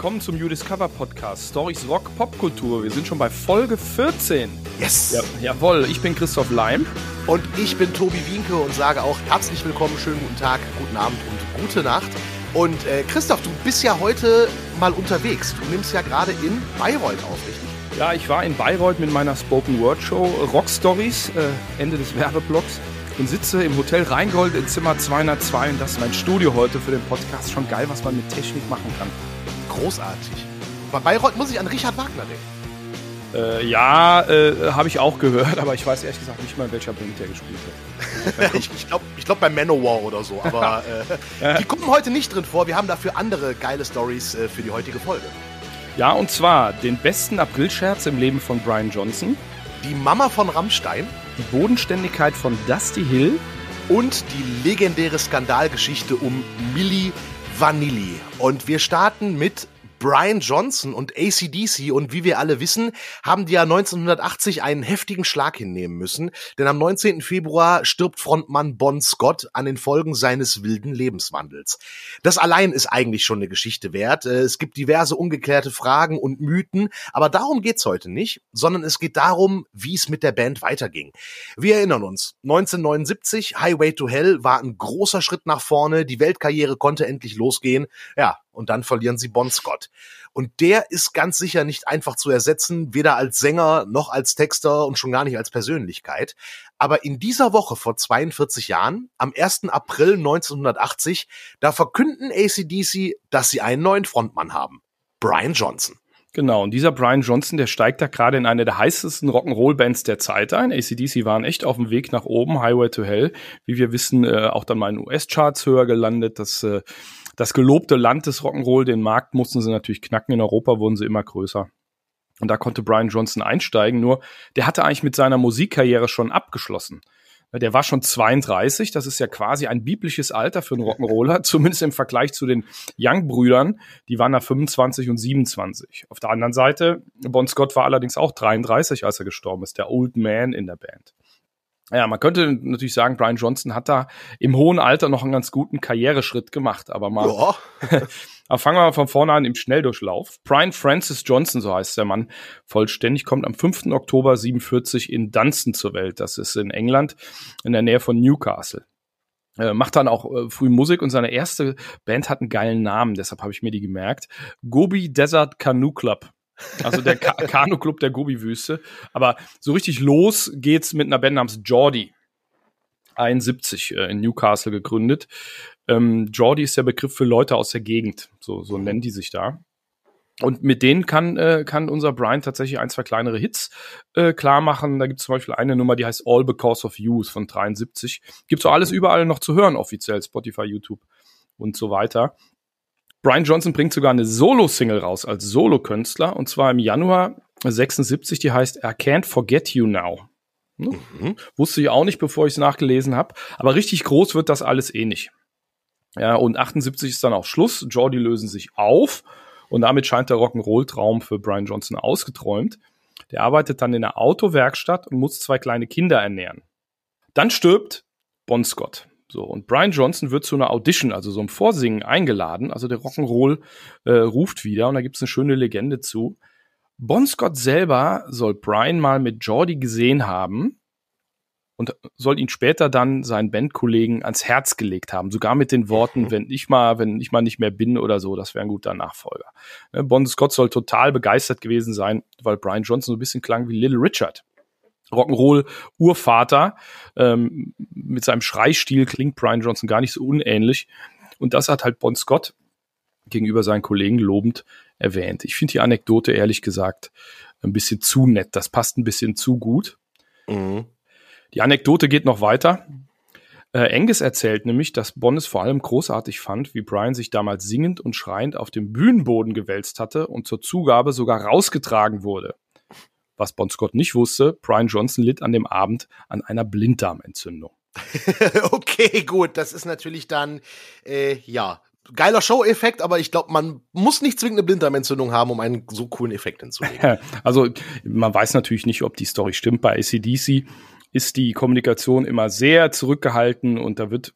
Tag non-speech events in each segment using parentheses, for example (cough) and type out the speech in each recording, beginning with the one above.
willkommen zum You Discover Podcast Stories Rock Popkultur. Wir sind schon bei Folge 14. Yes! Ja, jawohl, ich bin Christoph Leim. Und ich bin Tobi Wienke und sage auch herzlich willkommen, schönen guten Tag, guten Abend und gute Nacht. Und äh, Christoph, du bist ja heute mal unterwegs. Du nimmst ja gerade in Bayreuth auf, richtig? Ja, ich war in Bayreuth mit meiner Spoken Word Show Rock Stories, äh, Ende des Werbeblocks und sitze im Hotel Rheingold in Zimmer 202 und das ist mein Studio heute für den Podcast. Schon geil, was man mit Technik machen kann. Großartig. Bei Bayreuth muss ich an Richard Wagner denken. Äh, ja, äh, habe ich auch gehört, aber ich weiß ehrlich gesagt nicht mal, in welcher Band der gespielt hat. (laughs) ich ich glaube ich glaub bei Manowar oder so, aber (laughs) äh, die kommen heute nicht drin vor. Wir haben dafür andere geile Stories äh, für die heutige Folge. Ja, und zwar den besten Aprilscherz im Leben von Brian Johnson. Die Mama von Rammstein. Die Bodenständigkeit von Dusty Hill. Und die legendäre Skandalgeschichte um Milli Vanilli. Und wir starten mit Brian Johnson und ACDC und wie wir alle wissen, haben die ja 1980 einen heftigen Schlag hinnehmen müssen, denn am 19. Februar stirbt Frontmann Bon Scott an den Folgen seines wilden Lebenswandels. Das allein ist eigentlich schon eine Geschichte wert. Äh, es gibt diverse ungeklärte Fragen und Mythen, aber darum geht's heute nicht, sondern es geht darum, wie es mit der Band weiterging. Wir erinnern uns, 1979 Highway to Hell war ein großer Schritt nach vorne, die Weltkarriere konnte endlich losgehen. Ja, und dann verlieren sie Bon Scott. Und der ist ganz sicher nicht einfach zu ersetzen, weder als Sänger noch als Texter und schon gar nicht als Persönlichkeit. Aber in dieser Woche vor 42 Jahren, am 1. April 1980, da verkünden ACDC, dass sie einen neuen Frontmann haben. Brian Johnson. Genau, und dieser Brian Johnson, der steigt da gerade in eine der heißesten Rock'n'Roll-Bands der Zeit ein. ACDC waren echt auf dem Weg nach oben, Highway to Hell. Wie wir wissen, äh, auch dann mal in US-Charts höher gelandet. Das äh, das gelobte Land des Rock'n'Roll, den Markt mussten sie natürlich knacken. In Europa wurden sie immer größer. Und da konnte Brian Johnson einsteigen. Nur, der hatte eigentlich mit seiner Musikkarriere schon abgeschlossen. Der war schon 32, das ist ja quasi ein biblisches Alter für einen Rock'n'Roller, (laughs) zumindest im Vergleich zu den Young-Brüdern, die waren da 25 und 27. Auf der anderen Seite, Bon Scott war allerdings auch 33, als er gestorben ist, der Old Man in der Band. Ja, man könnte natürlich sagen, Brian Johnson hat da im hohen Alter noch einen ganz guten Karriereschritt gemacht, aber mal. Ja. (laughs) aber fangen wir mal von vorne an im Schnelldurchlauf. Brian Francis Johnson, so heißt der Mann vollständig, kommt am 5. Oktober 47 in Dunstan zur Welt. Das ist in England, in der Nähe von Newcastle. Äh, macht dann auch äh, früh Musik und seine erste Band hat einen geilen Namen, deshalb habe ich mir die gemerkt. Gobi Desert Canoe Club. Also der Ka Kanu-Club der Gobi-Wüste. Aber so richtig los geht's mit einer Band namens Geordie. 71 äh, in Newcastle gegründet. Ähm, Geordie ist der Begriff für Leute aus der Gegend. So, so nennen die sich da. Und mit denen kann, äh, kann unser Brian tatsächlich ein, zwei kleinere Hits äh, klar machen. Da gibt es zum Beispiel eine Nummer, die heißt All Because of You von 73. Gibt's auch alles überall noch zu hören, offiziell, Spotify, YouTube und so weiter. Brian Johnson bringt sogar eine Solo-Single raus als Solo-Künstler und zwar im Januar 76, die heißt I Can't Forget You Now. Hm? Mhm. Wusste ich auch nicht, bevor ich es nachgelesen habe, aber richtig groß wird das alles eh nicht. Ja, und 78 ist dann auch Schluss. Jordi lösen sich auf und damit scheint der Rock'n'Roll-Traum für Brian Johnson ausgeträumt. Der arbeitet dann in einer Autowerkstatt und muss zwei kleine Kinder ernähren. Dann stirbt Bon Scott. So, und Brian Johnson wird zu einer Audition, also so einem Vorsingen, eingeladen. Also der Rock'n'Roll äh, ruft wieder und da gibt's eine schöne Legende zu. Bon Scott selber soll Brian mal mit Jordi gesehen haben und soll ihn später dann seinen Bandkollegen ans Herz gelegt haben. Sogar mit den Worten, (laughs) wenn ich mal, wenn ich mal nicht mehr bin oder so, das wäre ein guter Nachfolger. Ne, bon Scott soll total begeistert gewesen sein, weil Brian Johnson so ein bisschen klang wie Little Richard. Rock'n'Roll-Urvater. Ähm, mit seinem Schreistil klingt Brian Johnson gar nicht so unähnlich. Und das hat halt Bon Scott gegenüber seinen Kollegen lobend erwähnt. Ich finde die Anekdote ehrlich gesagt ein bisschen zu nett. Das passt ein bisschen zu gut. Mhm. Die Anekdote geht noch weiter. Äh, Angus erzählt nämlich, dass Bon es vor allem großartig fand, wie Brian sich damals singend und schreiend auf dem Bühnenboden gewälzt hatte und zur Zugabe sogar rausgetragen wurde. Was Bon Scott nicht wusste, Brian Johnson litt an dem Abend an einer Blinddarmentzündung. (laughs) okay, gut, das ist natürlich dann, äh, ja, geiler Show-Effekt, aber ich glaube, man muss nicht zwingend eine Blinddarmentzündung haben, um einen so coolen Effekt hinzulegen. (laughs) also, man weiß natürlich nicht, ob die Story stimmt. Bei ACDC ist die Kommunikation immer sehr zurückgehalten und da wird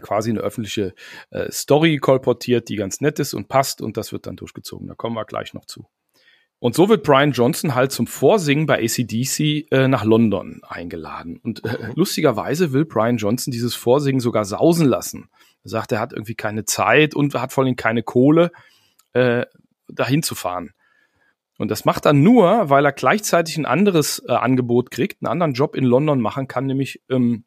quasi eine öffentliche äh, Story kolportiert, die ganz nett ist und passt und das wird dann durchgezogen. Da kommen wir gleich noch zu. Und so wird Brian Johnson halt zum Vorsingen bei ACDC äh, nach London eingeladen. Und äh, lustigerweise will Brian Johnson dieses Vorsingen sogar sausen lassen. Er sagt, er hat irgendwie keine Zeit und hat vor allem keine Kohle, äh, dahin zu fahren. Und das macht er nur, weil er gleichzeitig ein anderes äh, Angebot kriegt, einen anderen Job in London machen kann, nämlich ähm,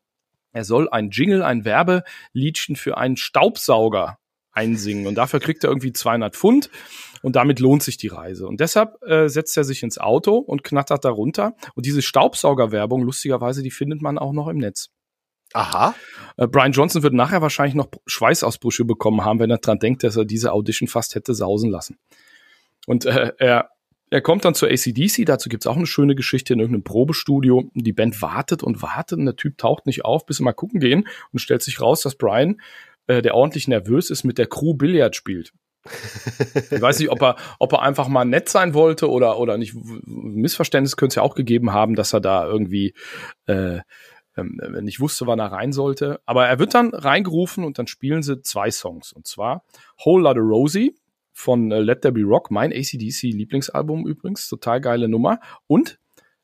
er soll ein Jingle, ein Werbeliedchen für einen Staubsauger einsingen. Und dafür kriegt er irgendwie 200 Pfund und damit lohnt sich die Reise. Und deshalb äh, setzt er sich ins Auto und knattert da runter. Und diese Staubsaugerwerbung, lustigerweise, die findet man auch noch im Netz. Aha. Äh, Brian Johnson wird nachher wahrscheinlich noch Schweißausbrüche bekommen haben, wenn er dran denkt, dass er diese Audition fast hätte sausen lassen. Und äh, er, er kommt dann zur ACDC, dazu gibt's auch eine schöne Geschichte in irgendeinem Probestudio. Die Band wartet und wartet und der Typ taucht nicht auf, bis sie mal gucken gehen und stellt sich raus, dass Brian, äh, der ordentlich nervös ist, mit der Crew Billard spielt. Ich weiß nicht, ob er, ob er einfach mal nett sein wollte oder, oder nicht. Missverständnis könnte es ja auch gegeben haben, dass er da irgendwie äh, ähm, nicht wusste, wann er rein sollte. Aber er wird dann reingerufen und dann spielen sie zwei Songs. Und zwar Whole Lotta Rosie von äh, Let There Be Rock, mein ACDC-Lieblingsalbum übrigens, total geile Nummer. Und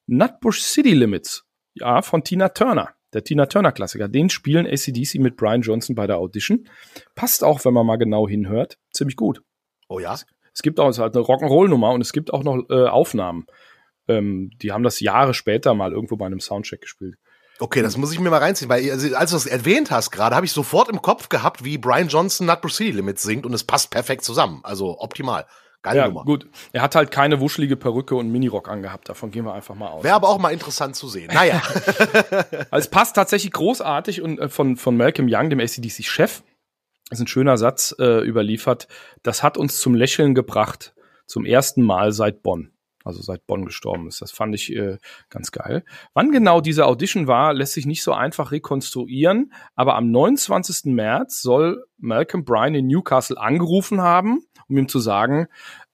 Nutbush City Limits, ja, von Tina Turner der Tina Turner Klassiker. Den spielen ACDC mit Brian Johnson bei der Audition. Passt auch, wenn man mal genau hinhört, ziemlich gut. Oh ja. Es gibt auch, es halt eine Rock'n'Roll-Nummer und es gibt auch noch äh, Aufnahmen. Ähm, die haben das Jahre später mal irgendwo bei einem Soundcheck gespielt. Okay, das muss ich mir mal reinziehen, weil also, als du das erwähnt hast gerade, habe ich sofort im Kopf gehabt, wie Brian Johnson Nut City Limits singt und es passt perfekt zusammen. Also optimal. Geile ja, Nummer. Gut, er hat halt keine wuschelige Perücke und Minirock angehabt. Davon gehen wir einfach mal aus. Wäre aber auch mal interessant zu sehen. Naja. (laughs) also es passt tatsächlich großartig und äh, von, von Malcolm Young, dem ACDC-Chef, ist ein schöner Satz äh, überliefert. Das hat uns zum Lächeln gebracht. Zum ersten Mal seit Bonn also seit Bonn gestorben ist. Das fand ich äh, ganz geil. Wann genau diese Audition war, lässt sich nicht so einfach rekonstruieren, aber am 29. März soll Malcolm Bryan in Newcastle angerufen haben, um ihm zu sagen,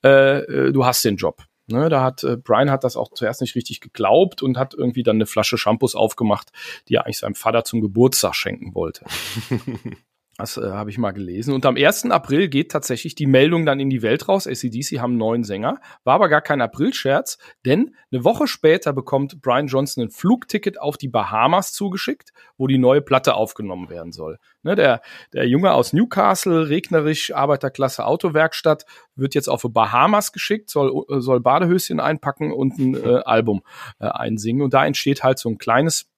äh, äh, du hast den Job. Ne, da hat äh, Brian hat das auch zuerst nicht richtig geglaubt und hat irgendwie dann eine Flasche Shampoos aufgemacht, die er eigentlich seinem Vater zum Geburtstag schenken wollte. (laughs) Das äh, habe ich mal gelesen. Und am 1. April geht tatsächlich die Meldung dann in die Welt raus. ACDC haben einen neuen Sänger. War aber gar kein Aprilscherz, denn eine Woche später bekommt Brian Johnson ein Flugticket auf die Bahamas zugeschickt, wo die neue Platte aufgenommen werden soll. Ne, der, der Junge aus Newcastle, regnerisch, Arbeiterklasse Autowerkstatt, wird jetzt auf die Bahamas geschickt, soll, soll Badehöschen einpacken und ein äh, Album äh, einsingen. Und da entsteht halt so ein kleines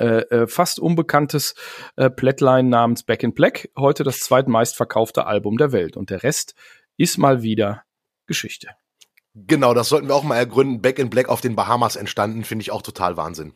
äh, äh, fast unbekanntes äh, Plättlein namens Back in Black, heute das zweitmeistverkaufte Album der Welt. Und der Rest ist mal wieder Geschichte. Genau, das sollten wir auch mal ergründen. Back in Black auf den Bahamas entstanden, finde ich auch total Wahnsinn.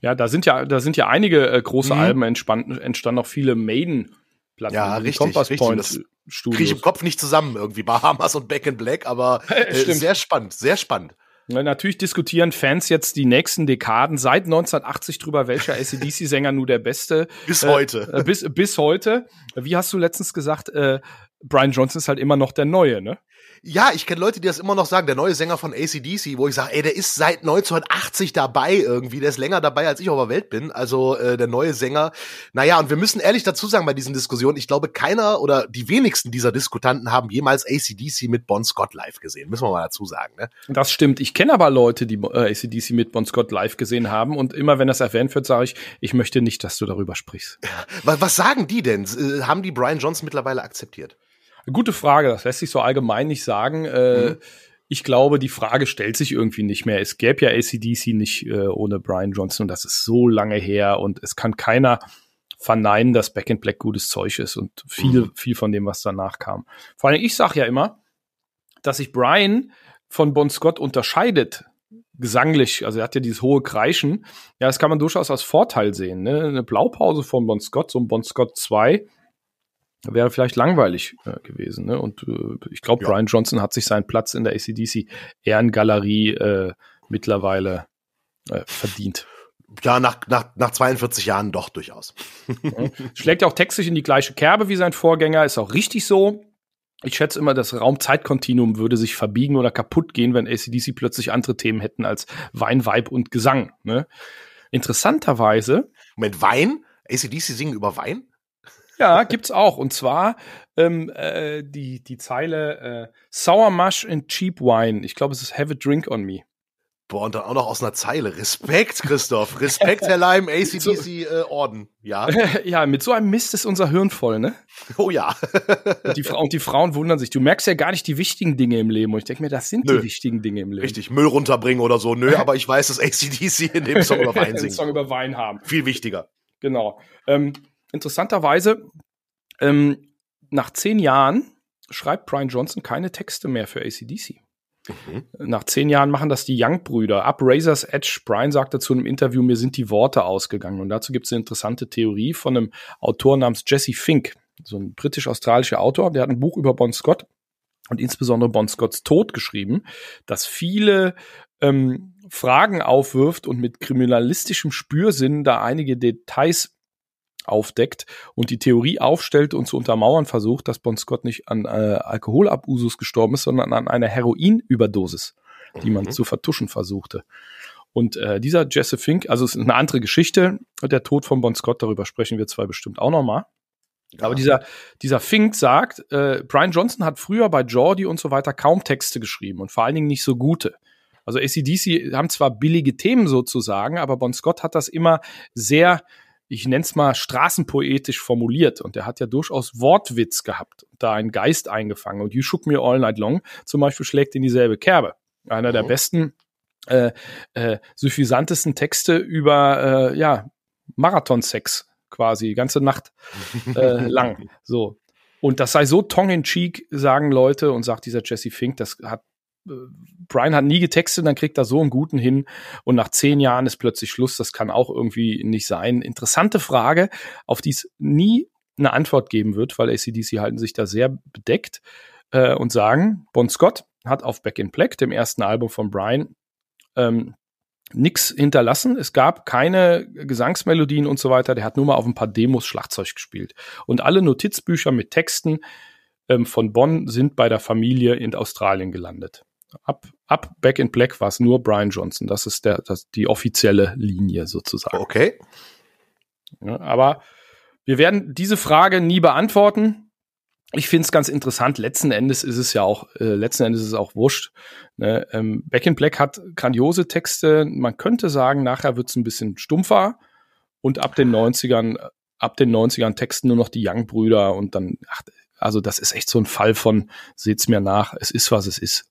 Ja, da sind ja, da sind ja einige äh, große mhm. Alben entstanden, entstanden auch viele Maiden. Platten, ja, richtig, Compass richtig. Point Studios. Kriege ich im Kopf nicht zusammen irgendwie Bahamas und Back in Black, aber (laughs) äh, sehr spannend, sehr spannend. Natürlich diskutieren Fans jetzt die nächsten Dekaden seit 1980 drüber, welcher ACDC-Sänger nur der beste. Bis äh, heute. Äh, bis, bis heute. Wie hast du letztens gesagt, äh, Brian Johnson ist halt immer noch der Neue, ne? Ja, ich kenne Leute, die das immer noch sagen, der neue Sänger von ACDC, wo ich sage, ey, der ist seit 1980 dabei irgendwie, der ist länger dabei, als ich auf der Welt bin. Also äh, der neue Sänger. Naja, und wir müssen ehrlich dazu sagen bei diesen Diskussionen, ich glaube, keiner oder die wenigsten dieser Diskutanten haben jemals ACDC mit Bon Scott live gesehen. Müssen wir mal dazu sagen. Ne? Das stimmt. Ich kenne aber Leute, die äh, ACDC mit Bon Scott live gesehen haben. Und immer wenn das erwähnt wird, sage ich, ich möchte nicht, dass du darüber sprichst. (laughs) Was, was sagen die denn? Äh, haben die Brian Johnson mittlerweile akzeptiert? Gute Frage, das lässt sich so allgemein nicht sagen. Äh, mhm. Ich glaube, die Frage stellt sich irgendwie nicht mehr. Es gäbe ja ACDC nicht äh, ohne Brian Johnson und das ist so lange her und es kann keiner verneinen, dass Back in Black gutes Zeug ist und viel, mhm. viel von dem, was danach kam. Vor allem, ich sage ja immer, dass sich Brian von Bon Scott unterscheidet, gesanglich. Also er hat ja dieses hohe Kreischen. Ja, das kann man durchaus als Vorteil sehen. Ne? Eine Blaupause von Bon Scott, so ein Bon Scott 2, wäre vielleicht langweilig äh, gewesen. Ne? Und äh, ich glaube, ja. Brian Johnson hat sich seinen Platz in der ACDC Ehrengalerie äh, mittlerweile äh, verdient. Ja, nach, nach, nach 42 Jahren doch durchaus. Schlägt auch textlich in die gleiche Kerbe wie sein Vorgänger, ist auch richtig so. Ich schätze immer, das Raumzeitkontinuum würde sich verbiegen oder kaputt gehen, wenn ACDC plötzlich andere Themen hätten als Wein, Weib und Gesang. Ne? Interessanterweise. Moment, Wein? ACDC singen über Wein? Ja, gibt's auch. Und zwar ähm, äh, die, die Zeile äh, Sour Mush and Cheap Wine. Ich glaube, es ist Have a Drink on Me. Boah, und dann auch noch aus einer Zeile. Respekt, Christoph. Respekt, Herr Leim, (laughs) ACDC äh, Orden. Ja. (laughs) ja, mit so einem Mist ist unser Hirn voll, ne? Oh ja. (laughs) und, die und die Frauen wundern sich. Du merkst ja gar nicht die wichtigen Dinge im Leben. Und ich denke mir, das sind Nö. die wichtigen Dinge im Leben. Richtig, Müll runterbringen oder so. Nö, aber ich weiß, dass ACDC in dem Song über Wein singt. Song über Wein haben. Viel wichtiger. Genau. Ähm, interessanterweise, ähm, nach zehn Jahren schreibt Brian Johnson keine Texte mehr für ACDC. Mhm. Nach zehn Jahren machen das die Young-Brüder. Ab Razor's Edge, Brian sagte zu einem Interview, mir sind die Worte ausgegangen. Und dazu gibt es eine interessante Theorie von einem Autor namens Jesse Fink, so ein britisch-australischer Autor, der hat ein Buch über Bon Scott und insbesondere Bon Scotts Tod geschrieben, das viele ähm, Fragen aufwirft und mit kriminalistischem Spürsinn da einige Details aufdeckt und die Theorie aufstellt und zu untermauern versucht, dass Bon Scott nicht an äh, Alkoholabusus gestorben ist, sondern an einer Heroinüberdosis, die man mhm. zu vertuschen versuchte. Und äh, dieser Jesse Fink, also es ist eine andere Geschichte, der Tod von Bon Scott, darüber sprechen wir zwei bestimmt auch nochmal. Ja. Aber dieser, dieser Fink sagt, äh, Brian Johnson hat früher bei Jordi und so weiter kaum Texte geschrieben und vor allen Dingen nicht so gute. Also ACDC haben zwar billige Themen sozusagen, aber Bon Scott hat das immer sehr ich nenne es mal straßenpoetisch formuliert. Und er hat ja durchaus Wortwitz gehabt, da einen Geist eingefangen. Und You Shook Me All Night Long zum Beispiel schlägt in dieselbe Kerbe. Einer mhm. der besten, äh, äh, suffisantesten Texte über äh, ja, Marathonsex quasi, die ganze Nacht äh, (laughs) lang. So. Und das sei so tongue in cheek, sagen Leute, und sagt dieser Jesse Fink, das hat Brian hat nie getextet, dann kriegt er so einen guten hin und nach zehn Jahren ist plötzlich Schluss. Das kann auch irgendwie nicht sein. Interessante Frage, auf die es nie eine Antwort geben wird, weil ACDC halten sich da sehr bedeckt äh, und sagen, Bon Scott hat auf Back in Black, dem ersten Album von Brian, ähm, nix hinterlassen. Es gab keine Gesangsmelodien und so weiter. Der hat nur mal auf ein paar Demos Schlagzeug gespielt. Und alle Notizbücher mit Texten ähm, von Bonn sind bei der Familie in Australien gelandet. Ab, ab Back in Black war es nur Brian Johnson. Das ist der, das, die offizielle Linie sozusagen. Okay. Ja, aber wir werden diese Frage nie beantworten. Ich finde es ganz interessant. Letzten Endes ist es ja auch, äh, letzten Endes ist es auch wurscht. Ne? Ähm, Back in Black hat grandiose Texte. Man könnte sagen, nachher wird es ein bisschen stumpfer. Und ab den 90ern, ab den 90ern texten nur noch die Young-Brüder und dann, ach, also das ist echt so ein Fall von, seht's mir nach, es ist, was es ist.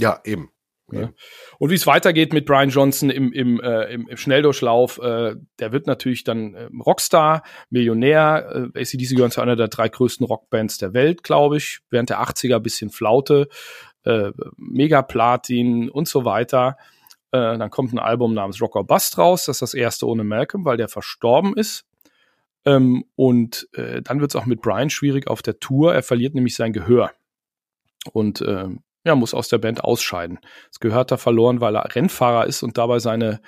Ja, eben. Ja. Und wie es weitergeht mit Brian Johnson im, im, äh, im, im Schnelldurchlauf, äh, der wird natürlich dann äh, Rockstar, Millionär. Äh, ACDC gehören zu einer der drei größten Rockbands der Welt, glaube ich. Während der 80er bisschen Flaute, äh, Mega-Platin und so weiter. Äh, dann kommt ein Album namens Rocker Bust raus. Das ist das erste ohne Malcolm, weil der verstorben ist. Ähm, und äh, dann wird es auch mit Brian schwierig auf der Tour. Er verliert nämlich sein Gehör. Und äh, ja, muss aus der Band ausscheiden. Das gehört da verloren, weil er Rennfahrer ist und dabei seine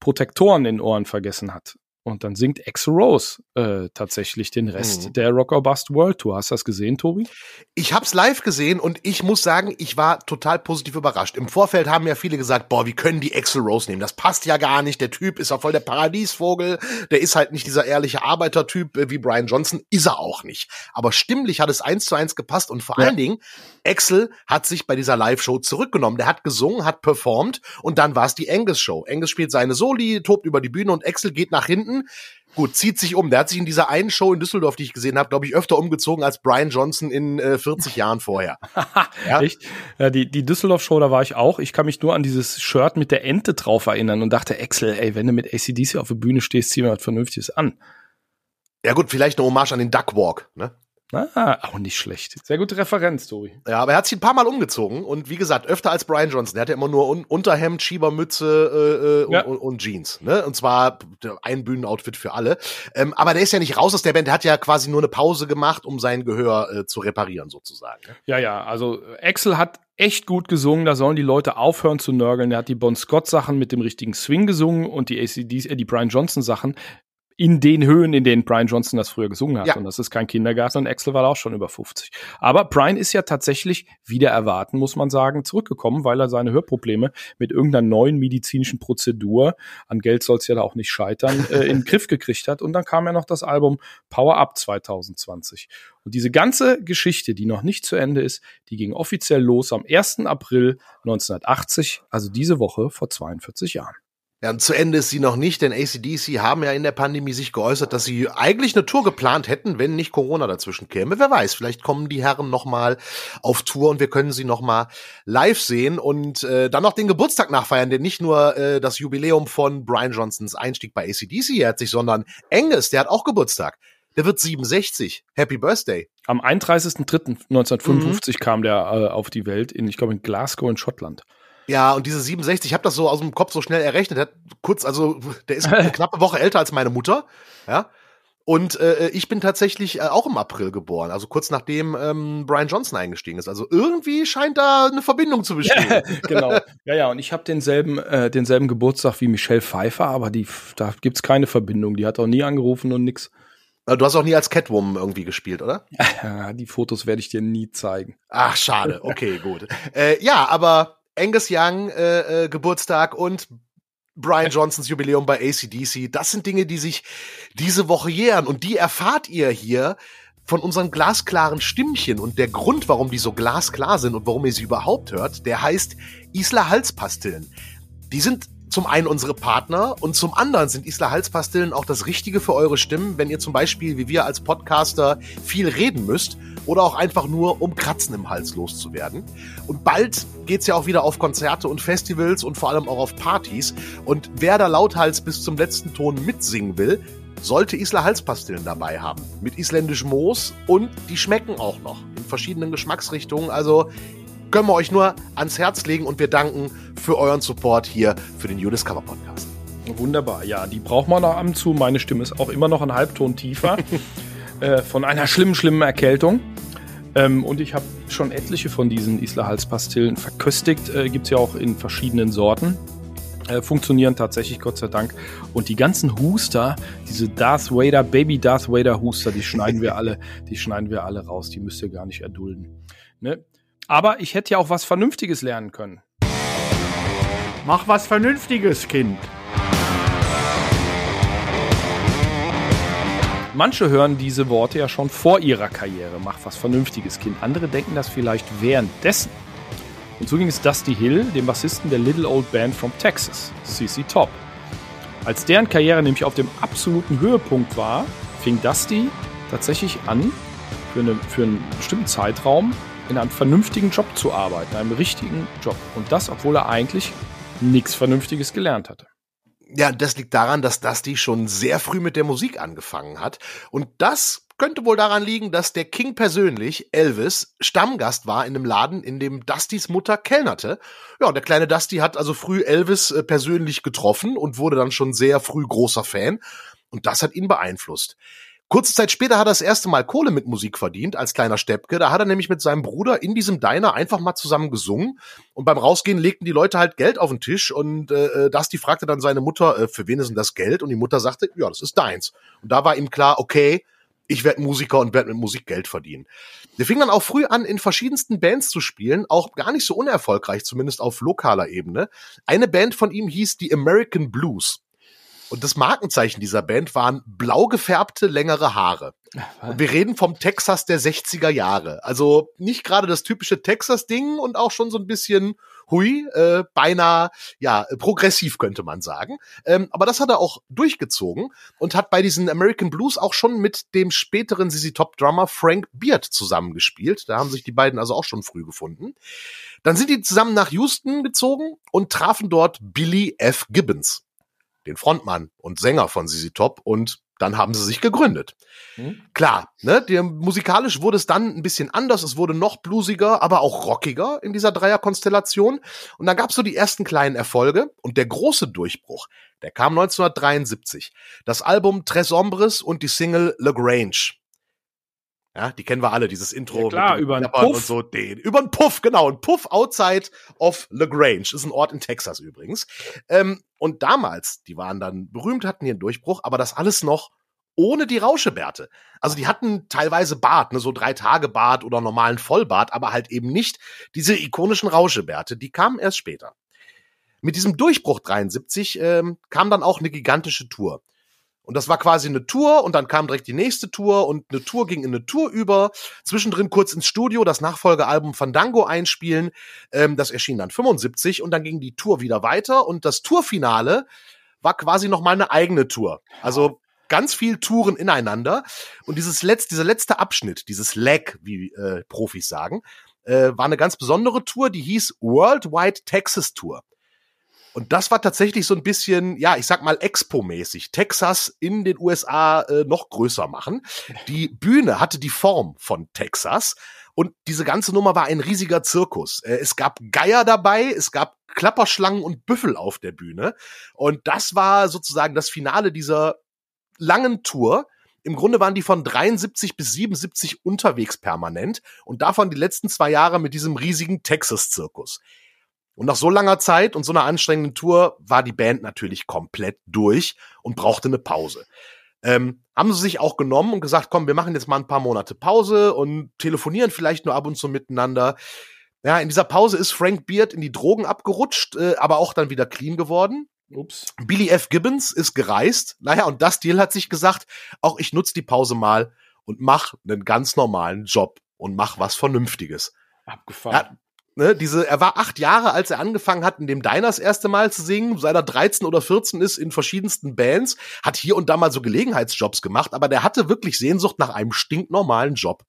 Protektoren in den Ohren vergessen hat. Und dann singt X Rose äh, tatsächlich den Rest mhm. der Rock or Bust World Tour. Hast du das gesehen, Tobi? Ich hab's live gesehen und ich muss sagen, ich war total positiv überrascht. Im Vorfeld haben ja viele gesagt, boah, wie können die Axel Rose nehmen? Das passt ja gar nicht. Der Typ ist ja voll der Paradiesvogel. Der ist halt nicht dieser ehrliche Arbeitertyp äh, wie Brian Johnson. Ist er auch nicht. Aber stimmlich hat es eins zu eins gepasst und vor ja. allen Dingen, Axel hat sich bei dieser Live-Show zurückgenommen. Der hat gesungen, hat performt und dann war es die Angus-Show. Angus spielt seine Soli, tobt über die Bühne und Axel geht nach hinten hinten. Gut, zieht sich um. Der hat sich in dieser einen Show in Düsseldorf, die ich gesehen habe, glaube ich, öfter umgezogen als Brian Johnson in äh, 40 Jahren vorher. (laughs) ja? Echt? Ja, die, die Düsseldorf-Show, da war ich auch. Ich kann mich nur an dieses Shirt mit der Ente drauf erinnern und dachte, Excel, ey, wenn du mit ACDC auf der Bühne stehst, zieh mir was Vernünftiges an. Ja gut, vielleicht eine Hommage an den Duckwalk, ne? Ah, auch nicht schlecht. Sehr gute Referenz, Tobi. Ja, aber er hat sich ein paar Mal umgezogen und wie gesagt, öfter als Brian Johnson. Er hatte immer nur Un Unterhemd, Schiebermütze äh, ja. und, und, Jeans. Ne? Und zwar ein Bühnenoutfit für alle. Ähm, aber der ist ja nicht raus aus der Band. Der hat ja quasi nur eine Pause gemacht, um sein Gehör äh, zu reparieren, sozusagen. Ne? Ja, ja. Also Axel hat echt gut gesungen. Da sollen die Leute aufhören zu nörgeln. Er hat die Bon Scott Sachen mit dem richtigen Swing gesungen und die ACDs, äh, die Brian Johnson Sachen in den Höhen, in denen Brian Johnson das früher gesungen hat. Ja. Und das ist kein Kindergarten und Axel war auch schon über 50. Aber Brian ist ja tatsächlich wieder erwarten, muss man sagen, zurückgekommen, weil er seine Hörprobleme mit irgendeiner neuen medizinischen Prozedur, an Geld soll es ja da auch nicht scheitern, (laughs) äh, in den Griff gekriegt hat. Und dann kam ja noch das Album Power Up 2020. Und diese ganze Geschichte, die noch nicht zu Ende ist, die ging offiziell los am 1. April 1980, also diese Woche vor 42 Jahren. Ja, und zu Ende ist sie noch nicht, denn ACDC haben ja in der Pandemie sich geäußert, dass sie eigentlich eine Tour geplant hätten, wenn nicht Corona dazwischen käme. Wer weiß, vielleicht kommen die Herren noch mal auf Tour und wir können sie noch mal live sehen und äh, dann noch den Geburtstag nachfeiern, denn nicht nur äh, das Jubiläum von Brian Johnsons Einstieg bei ACDC jährt sich, sondern Angus, der hat auch Geburtstag. Der wird 67. Happy Birthday. Am 31.03.1955 kam der äh, auf die Welt in, ich glaube, in Glasgow in Schottland. Ja, und diese 67, ich habe das so aus dem Kopf so schnell errechnet. Der hat kurz, also der ist (laughs) eine knappe Woche älter als meine Mutter. Ja. Und äh, ich bin tatsächlich äh, auch im April geboren, also kurz nachdem ähm, Brian Johnson eingestiegen ist. Also irgendwie scheint da eine Verbindung zu bestehen. (laughs) genau. Ja, ja, und ich habe denselben, äh, denselben Geburtstag wie Michelle Pfeiffer, aber die, da gibt's keine Verbindung. Die hat auch nie angerufen und nix. Äh, Du hast auch nie als Catwoman irgendwie gespielt, oder? (laughs) Ja, die Fotos werde ich dir nie zeigen. Ach, schade. Okay, gut. Äh, ja, aber Angus Young äh, äh, Geburtstag und Brian Johnsons Jubiläum bei ACDC, das sind Dinge, die sich diese Woche jähren. Und die erfahrt ihr hier von unseren glasklaren Stimmchen. Und der Grund, warum die so glasklar sind und warum ihr sie überhaupt hört, der heißt Isla Halspastillen. Die sind zum einen unsere Partner und zum anderen sind Isla Halspastillen auch das Richtige für eure Stimmen, wenn ihr zum Beispiel, wie wir als Podcaster, viel reden müsst oder auch einfach nur, um Kratzen im Hals loszuwerden. Und bald geht's ja auch wieder auf Konzerte und Festivals und vor allem auch auf Partys. Und wer da lauthals bis zum letzten Ton mitsingen will, sollte Isla Halspastillen dabei haben. Mit isländischem Moos und die schmecken auch noch in verschiedenen Geschmacksrichtungen. Also können wir euch nur ans Herz legen und wir danken für euren Support hier für den You Discover Podcast. Wunderbar, ja, die braucht man noch ab und zu. Meine Stimme ist auch immer noch einen Halbton tiefer. (laughs) äh, von einer schlimmen, schlimmen Erkältung. Ähm, und ich habe schon etliche von diesen Isla-Halspastillen verköstigt. Äh, Gibt es ja auch in verschiedenen Sorten. Äh, funktionieren tatsächlich, Gott sei Dank. Und die ganzen Huster, diese Darth Vader, Baby Darth Vader Huster, die schneiden wir (laughs) alle, die schneiden wir alle raus. Die müsst ihr gar nicht erdulden. Ne? Aber ich hätte ja auch was Vernünftiges lernen können. Mach was Vernünftiges, Kind. Manche hören diese Worte ja schon vor ihrer Karriere. Mach was Vernünftiges, Kind. Andere denken das vielleicht währenddessen. Und so ging es Dusty Hill, dem Bassisten der Little Old Band from Texas, CC Top. Als deren Karriere nämlich auf dem absoluten Höhepunkt war, fing Dusty tatsächlich an, für, eine, für einen bestimmten Zeitraum in einem vernünftigen Job zu arbeiten, einem richtigen Job. Und das, obwohl er eigentlich nichts Vernünftiges gelernt hatte. Ja, das liegt daran, dass Dusty schon sehr früh mit der Musik angefangen hat. Und das könnte wohl daran liegen, dass der King persönlich, Elvis, Stammgast war in einem Laden, in dem Dustys Mutter kellnerte. Ja, der kleine Dusty hat also früh Elvis äh, persönlich getroffen und wurde dann schon sehr früh großer Fan. Und das hat ihn beeinflusst. Kurze Zeit später hat er das erste Mal Kohle mit Musik verdient, als kleiner Steppke. Da hat er nämlich mit seinem Bruder in diesem Diner einfach mal zusammen gesungen. Und beim Rausgehen legten die Leute halt Geld auf den Tisch. Und äh, Dusty fragte dann seine Mutter, äh, für wen ist denn das Geld? Und die Mutter sagte, ja, das ist deins. Und da war ihm klar, okay, ich werde Musiker und werde mit Musik Geld verdienen. Der fing dann auch früh an, in verschiedensten Bands zu spielen, auch gar nicht so unerfolgreich, zumindest auf lokaler Ebene. Eine Band von ihm hieß die American Blues. Und das Markenzeichen dieser Band waren blau gefärbte, längere Haare. Und wir reden vom Texas der 60er Jahre. Also nicht gerade das typische Texas-Ding und auch schon so ein bisschen hui, äh, beinahe, ja, progressiv könnte man sagen. Ähm, aber das hat er auch durchgezogen und hat bei diesen American Blues auch schon mit dem späteren ZZ Top Drummer Frank Beard zusammengespielt. Da haben sich die beiden also auch schon früh gefunden. Dann sind die zusammen nach Houston gezogen und trafen dort Billy F. Gibbons den Frontmann und Sänger von ZZ Top und dann haben sie sich gegründet. Hm? Klar, ne, der, musikalisch wurde es dann ein bisschen anders, es wurde noch bluesiger, aber auch rockiger in dieser Dreierkonstellation. Und dann gab es so die ersten kleinen Erfolge und der große Durchbruch, der kam 1973. Das Album Tres Hombres und die Single Lagrange. Ja, die kennen wir alle, dieses Intro. Ja, klar, über einen Puff. Und so, den, über einen Puff, genau. Ein Puff outside of LaGrange. Ist ein Ort in Texas übrigens. Ähm, und damals, die waren dann berühmt, hatten hier einen Durchbruch, aber das alles noch ohne die Rauschebärte. Also die hatten teilweise Bart, ne, so drei Tage Bart oder normalen Vollbart, aber halt eben nicht diese ikonischen Rauschebärte. Die kamen erst später. Mit diesem Durchbruch 73 ähm, kam dann auch eine gigantische Tour. Und das war quasi eine Tour und dann kam direkt die nächste Tour und eine Tour ging in eine Tour über. Zwischendrin kurz ins Studio das Nachfolgealbum Fandango einspielen. Ähm, das erschien dann 75 und dann ging die Tour wieder weiter und das Tourfinale war quasi noch mal eine eigene Tour. Also ganz viel Touren ineinander und dieses letzte, dieser letzte Abschnitt, dieses Leg, wie äh, Profis sagen, äh, war eine ganz besondere Tour, die hieß Worldwide Texas Tour. Und das war tatsächlich so ein bisschen, ja, ich sag mal Expo-mäßig. Texas in den USA äh, noch größer machen. Die Bühne hatte die Form von Texas und diese ganze Nummer war ein riesiger Zirkus. Äh, es gab Geier dabei, es gab Klapperschlangen und Büffel auf der Bühne. Und das war sozusagen das Finale dieser langen Tour. Im Grunde waren die von 73 bis 77 unterwegs permanent und davon die letzten zwei Jahre mit diesem riesigen Texas-Zirkus. Und nach so langer Zeit und so einer anstrengenden Tour war die Band natürlich komplett durch und brauchte eine Pause. Ähm, haben sie sich auch genommen und gesagt, komm, wir machen jetzt mal ein paar Monate Pause und telefonieren vielleicht nur ab und zu miteinander. Ja, in dieser Pause ist Frank Beard in die Drogen abgerutscht, äh, aber auch dann wieder clean geworden. Ups. Billy F. Gibbons ist gereist. Naja, und das Deal hat sich gesagt, auch ich nutze die Pause mal und mach einen ganz normalen Job und mach was Vernünftiges. Abgefahren. Ja, ne, diese, er war acht Jahre, als er angefangen hat, in dem Diner das erste Mal zu singen, seit er 13 oder 14 ist in verschiedensten Bands, hat hier und da mal so Gelegenheitsjobs gemacht, aber der hatte wirklich Sehnsucht nach einem stinknormalen Job.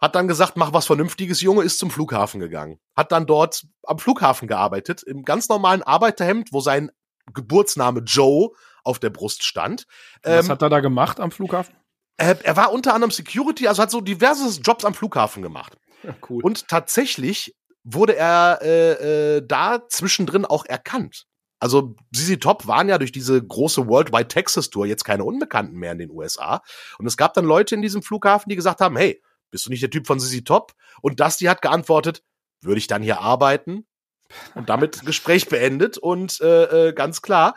Hat dann gesagt, mach was Vernünftiges, Junge, ist zum Flughafen gegangen. Hat dann dort am Flughafen gearbeitet, im ganz normalen Arbeiterhemd, wo sein Geburtsname Joe auf der Brust stand. Was Ähm, hat er da gemacht am Flughafen? er, er war unter anderem Security, also hat so diverse Jobs am Flughafen gemacht. (laughs) Cool. Und tatsächlich wurde er äh, äh, da zwischendrin auch erkannt. Also ZZ Top waren ja durch diese große Worldwide Texas Tour jetzt keine Unbekannten mehr in den USA. Und es gab dann Leute in diesem Flughafen, die gesagt haben, hey, bist du nicht der Typ von ZZ Top? Und Dusty hat geantwortet, würde ich dann hier arbeiten? Und damit Gespräch beendet und äh, äh, ganz klar,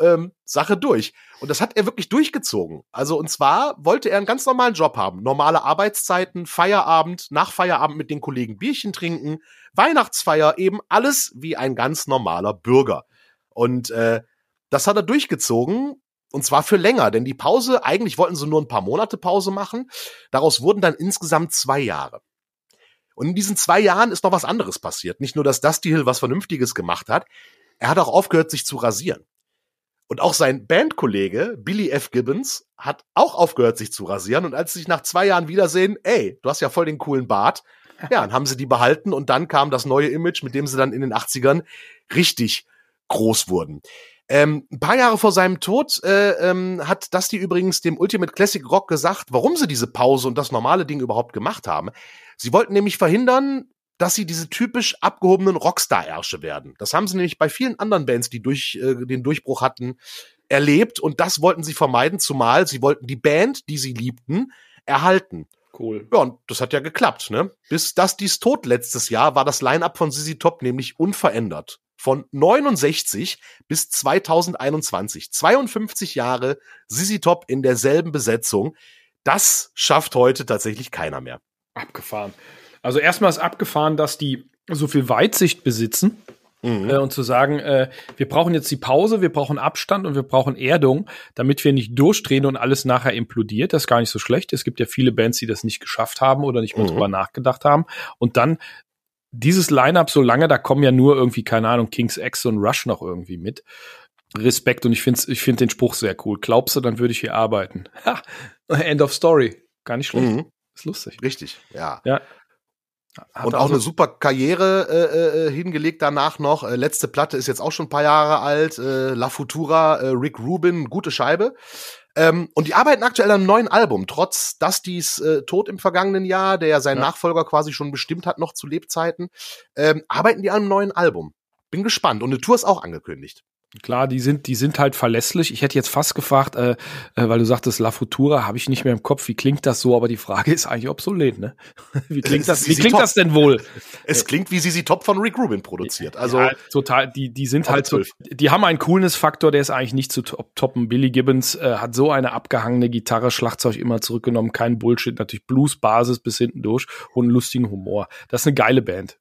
ähm, Sache durch. Und das hat er wirklich durchgezogen. Also, und zwar wollte er einen ganz normalen Job haben. Normale Arbeitszeiten, Feierabend, nach Feierabend mit den Kollegen Bierchen trinken, Weihnachtsfeier, eben alles wie ein ganz normaler Bürger. Und äh, das hat er durchgezogen. Und zwar für länger, denn die Pause, eigentlich wollten sie nur ein paar Monate Pause machen. Daraus wurden dann insgesamt zwei Jahre. Und in diesen zwei Jahren ist noch was anderes passiert. Nicht nur, dass Dusty Hill was Vernünftiges gemacht hat, er hat auch aufgehört, sich zu rasieren. Und auch sein Bandkollege Billy F. Gibbons hat auch aufgehört, sich zu rasieren. Und als sie sich nach zwei Jahren wiedersehen, ey, du hast ja voll den coolen Bart. Ja, dann haben sie die behalten und dann kam das neue Image, mit dem sie dann in den 80ern richtig groß wurden. Ähm, ein paar Jahre vor seinem Tod äh, ähm, hat Dusty übrigens dem Ultimate Classic Rock gesagt, warum sie diese Pause und das normale Ding überhaupt gemacht haben. Sie wollten nämlich verhindern, dass sie diese typisch abgehobenen Rockstar-Ärsche werden. Das haben sie nämlich bei vielen anderen Bands, die durch äh, den Durchbruch hatten, erlebt und das wollten sie vermeiden, zumal sie wollten die Band, die sie liebten, erhalten. Cool. Ja, und das hat ja geklappt, ne? Bis Dustys Tod letztes Jahr war das Line-Up von ZZ Top nämlich unverändert. Von 69 bis 2021. 52 Jahre ZZ Top in derselben Besetzung. Das schafft heute tatsächlich keiner mehr. Abgefahren. Also erstmal ist abgefahren, dass die so viel Weitsicht besitzen Mhm. äh, und zu sagen, äh, wir brauchen jetzt die Pause, wir brauchen Abstand und wir brauchen Erdung, damit wir nicht durchdrehen und alles nachher implodiert. Das ist gar nicht so schlecht. Es gibt ja viele Bands, die das nicht geschafft haben oder nicht mal Mhm. drüber nachgedacht haben. Und dann dieses Line-up so lange, da kommen ja nur irgendwie, keine Ahnung, Kings X und Rush noch irgendwie mit. Respekt und ich finde ich find den Spruch sehr cool. Glaubst du, dann würde ich hier arbeiten? Ha, (laughs) end of story. Gar nicht schlecht. Mhm. Ist lustig. Richtig, ja. Ja. Hat und auch also- eine super Karriere äh, äh, hingelegt danach noch. Äh, letzte Platte ist jetzt auch schon ein paar Jahre alt. Äh, La Futura, äh, Rick Rubin, gute Scheibe. Ähm, und die arbeiten aktuell an einem neuen Album, trotz Dustys äh, Tod im vergangenen Jahr, der ja seinen Ja. Nachfolger quasi schon bestimmt hat, noch zu Lebzeiten, ähm, arbeiten die an einem neuen Album. Bin gespannt. Und eine Tour ist auch angekündigt. Klar, die sind, die sind halt verlässlich. Ich hätte jetzt fast gefragt, äh, äh, weil du sagtest, La Futura habe ich nicht mehr im Kopf. Wie klingt das so? Aber die Frage ist eigentlich obsolet, ne? (laughs) Wie klingt das, wie klingt das denn wohl? Es klingt wie sie Top von Rick Rubin produziert. Also ja, total, die, die sind halt so, die haben einen Coolness-Faktor, der ist eigentlich nicht zu toppen. Billy Gibbons äh, hat so eine abgehangene Gitarre, Schlagzeug immer zurückgenommen, kein Bullshit, natürlich Blues-Basis bis hinten durch und lustigen Humor. Das ist eine geile Band.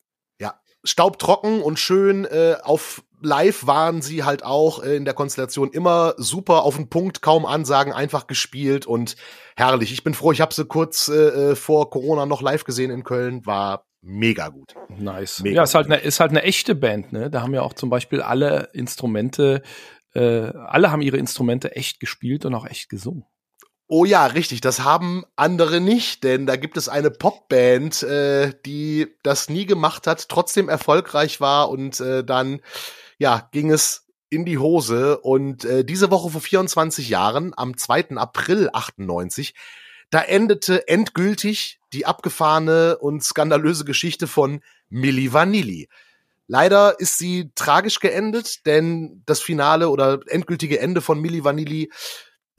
Staubtrocken und schön äh, auf live waren sie halt auch äh, in der Konstellation immer super auf den Punkt, kaum Ansagen, einfach gespielt und herrlich. Ich bin froh, ich habe sie kurz äh, äh, vor Corona noch live gesehen in Köln, war mega gut. Nice. Mega ja, ist halt, eine, ist halt eine echte Band, ne? Da haben ja auch zum Beispiel alle Instrumente, äh, alle haben ihre Instrumente echt gespielt und auch echt gesungen. Oh ja, richtig. Das haben andere nicht, denn da gibt es eine Popband, äh, die das nie gemacht hat, trotzdem erfolgreich war und äh, dann ja ging es in die Hose. Und äh, diese Woche vor 24 Jahren, am 2. April 98, da endete endgültig die abgefahrene und skandalöse Geschichte von Milli Vanilli. Leider ist sie tragisch geendet, denn das Finale oder endgültige Ende von Milli Vanilli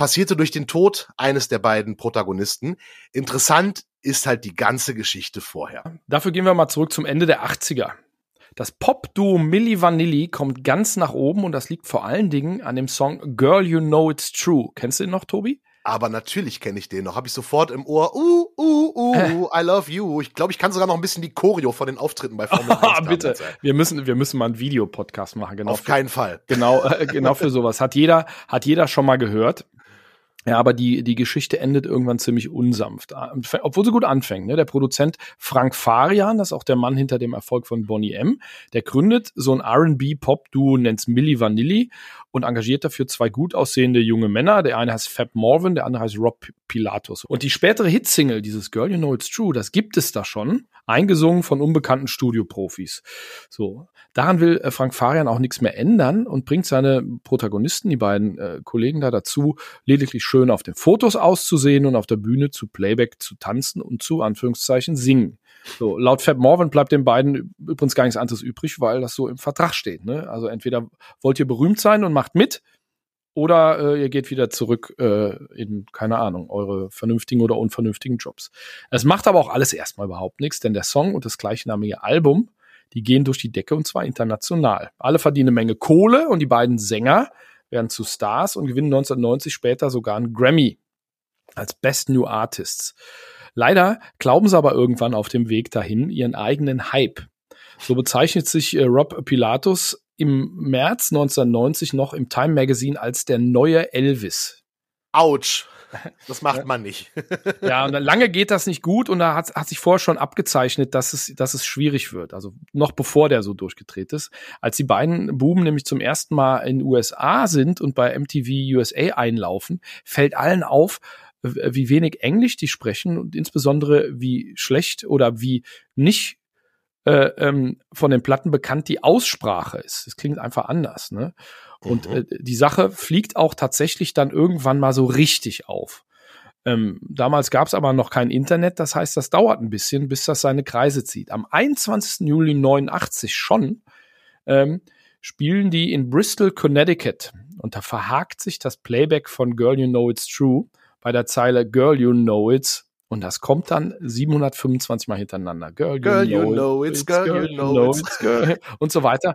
passierte durch den Tod eines der beiden Protagonisten. Interessant ist halt die ganze Geschichte vorher. Dafür gehen wir mal zurück zum Ende der 80er. Das Pop-Duo Milli Vanilli kommt ganz nach oben und das liegt vor allen Dingen an dem Song Girl You Know It's True. Kennst du den noch, Tobi? Aber natürlich kenne ich den noch. Habe ich sofort im Ohr. Uh, uh, uh, I love you. Ich glaube, ich kann sogar noch ein bisschen die Choreo von den Auftritten bei Formel 1 (laughs) Bitte. Wir müssen, wir müssen mal einen Videopodcast machen. Genau. Auf für, keinen Fall. Genau, äh, genau für sowas. Hat jeder, hat jeder schon mal gehört. Ja, aber die, die Geschichte endet irgendwann ziemlich unsanft, obwohl sie gut anfängt. Ne? Der Produzent Frank Farian, das ist auch der Mann hinter dem Erfolg von Bonnie M., der gründet so ein R&B-Pop-Duo, nennt's Milli Vanilli und engagiert dafür zwei gut aussehende junge Männer. Der eine heißt Fab Morvan, der andere heißt Rob Pilatus. Und die spätere Hitsingle, dieses Girl You Know It's True, das gibt es da schon, eingesungen von unbekannten Studioprofis. So, daran will äh, Frank Farian auch nichts mehr ändern und bringt seine Protagonisten, die beiden äh, Kollegen da dazu, lediglich schön auf den Fotos auszusehen und auf der Bühne zu Playback zu tanzen und zu Anführungszeichen singen. So, laut Fab Morvan bleibt den beiden übrigens gar nichts anderes übrig, weil das so im Vertrag steht. Ne? Also entweder wollt ihr berühmt sein und macht mit, oder äh, ihr geht wieder zurück äh, in, keine Ahnung, eure vernünftigen oder unvernünftigen Jobs. Es macht aber auch alles erstmal überhaupt nichts, denn der Song und das gleichnamige Album, die gehen durch die Decke und zwar international. Alle verdienen eine Menge Kohle und die beiden Sänger werden zu Stars und gewinnen 1990 später sogar einen Grammy als Best New Artists. Leider glauben sie aber irgendwann auf dem Weg dahin ihren eigenen Hype. So bezeichnet sich äh, Rob Pilatus im März 1990 noch im Time Magazine als der neue Elvis. Autsch. Das macht man nicht. (laughs) ja, und lange geht das nicht gut und da hat, hat sich vorher schon abgezeichnet, dass es, dass es schwierig wird. Also noch bevor der so durchgedreht ist. Als die beiden Buben nämlich zum ersten Mal in USA sind und bei MTV USA einlaufen, fällt allen auf, wie wenig Englisch die sprechen und insbesondere wie schlecht oder wie nicht äh, ähm, von den Platten bekannt die Aussprache ist. Es klingt einfach anders. Ne? Und mhm. äh, die Sache fliegt auch tatsächlich dann irgendwann mal so richtig auf. Ähm, damals gab es aber noch kein Internet, das heißt, das dauert ein bisschen, bis das seine Kreise zieht. Am 21. Juli 89 schon ähm, spielen die in Bristol, Connecticut. Und da verhakt sich das Playback von Girl You Know It's True bei der Zeile Girl You Know It's und das kommt dann 725 Mal hintereinander. Girl, you, girl, know, you know it's, girl, girl, you know it's. Girl. (laughs) Und so weiter.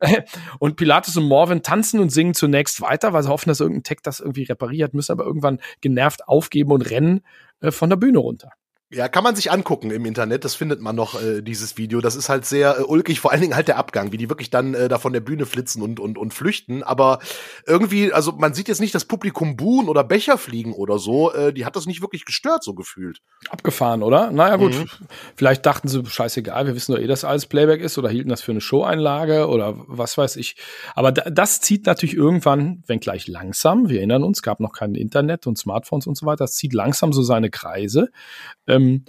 (laughs) Und Pilatus und Morven tanzen und singen zunächst weiter, weil sie hoffen, dass irgendein Tech das irgendwie repariert, müssen aber irgendwann genervt aufgeben und rennen äh, von der Bühne runter. Ja, kann man sich angucken im Internet, das findet man noch, äh, dieses Video. Das ist halt sehr äh, ulkig, vor allen Dingen halt der Abgang, wie die wirklich dann äh, da von der Bühne flitzen und, und, und flüchten. Aber irgendwie, also man sieht jetzt nicht das Publikum buhen oder Becher fliegen oder so. Äh, die hat das nicht wirklich gestört, so gefühlt. Abgefahren, oder? Naja, gut. Mhm. Vielleicht dachten sie, scheißegal, wir wissen doch eh, dass alles Playback ist oder hielten das für eine Show-Einlage oder was weiß ich. Aber das zieht natürlich irgendwann, wenn gleich langsam, wir erinnern uns, gab noch kein Internet und Smartphones und so weiter, das zieht langsam so seine Kreise. Ähm,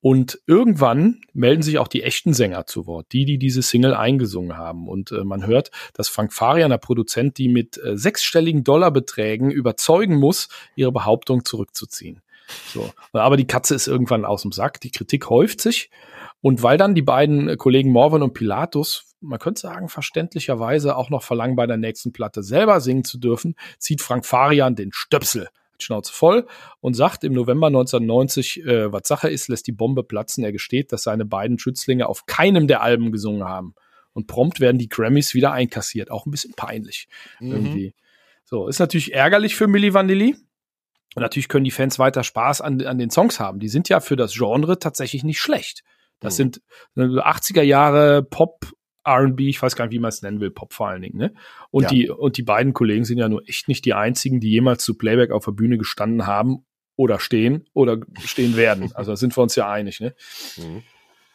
und irgendwann melden sich auch die echten Sänger zu Wort, die, die diese Single eingesungen haben. Und äh, man hört, dass Frank Farian, der Produzent, die mit äh, sechsstelligen Dollarbeträgen überzeugen muss, ihre Behauptung zurückzuziehen. So. Aber die Katze ist irgendwann aus dem Sack. Die Kritik häuft sich. Und weil dann die beiden Kollegen Morvan und Pilatus man könnte sagen, verständlicherweise auch noch verlangen, bei der nächsten Platte selber singen zu dürfen, zieht Frank Farian den Stöpsel. Schnauze voll und sagt im November 1990, äh, was Sache ist, lässt die Bombe platzen. Er gesteht, dass seine beiden Schützlinge auf keinem der Alben gesungen haben. Und prompt werden die Grammys wieder einkassiert. Auch ein bisschen peinlich mhm. irgendwie. So, ist natürlich ärgerlich für Milli Vanilli. Und natürlich können die Fans weiter Spaß an, an den Songs haben. Die sind ja für das Genre tatsächlich nicht schlecht. Das mhm. sind 80er Jahre Pop, R&B, ich weiß gar nicht, wie man es nennen will, Pop vor allen Dingen. Ne? Und ja. die und die beiden Kollegen sind ja nur echt nicht die einzigen, die jemals zu Playback auf der Bühne gestanden haben oder stehen oder stehen werden. (laughs) Also da sind wir uns ja einig. Ne? Mhm.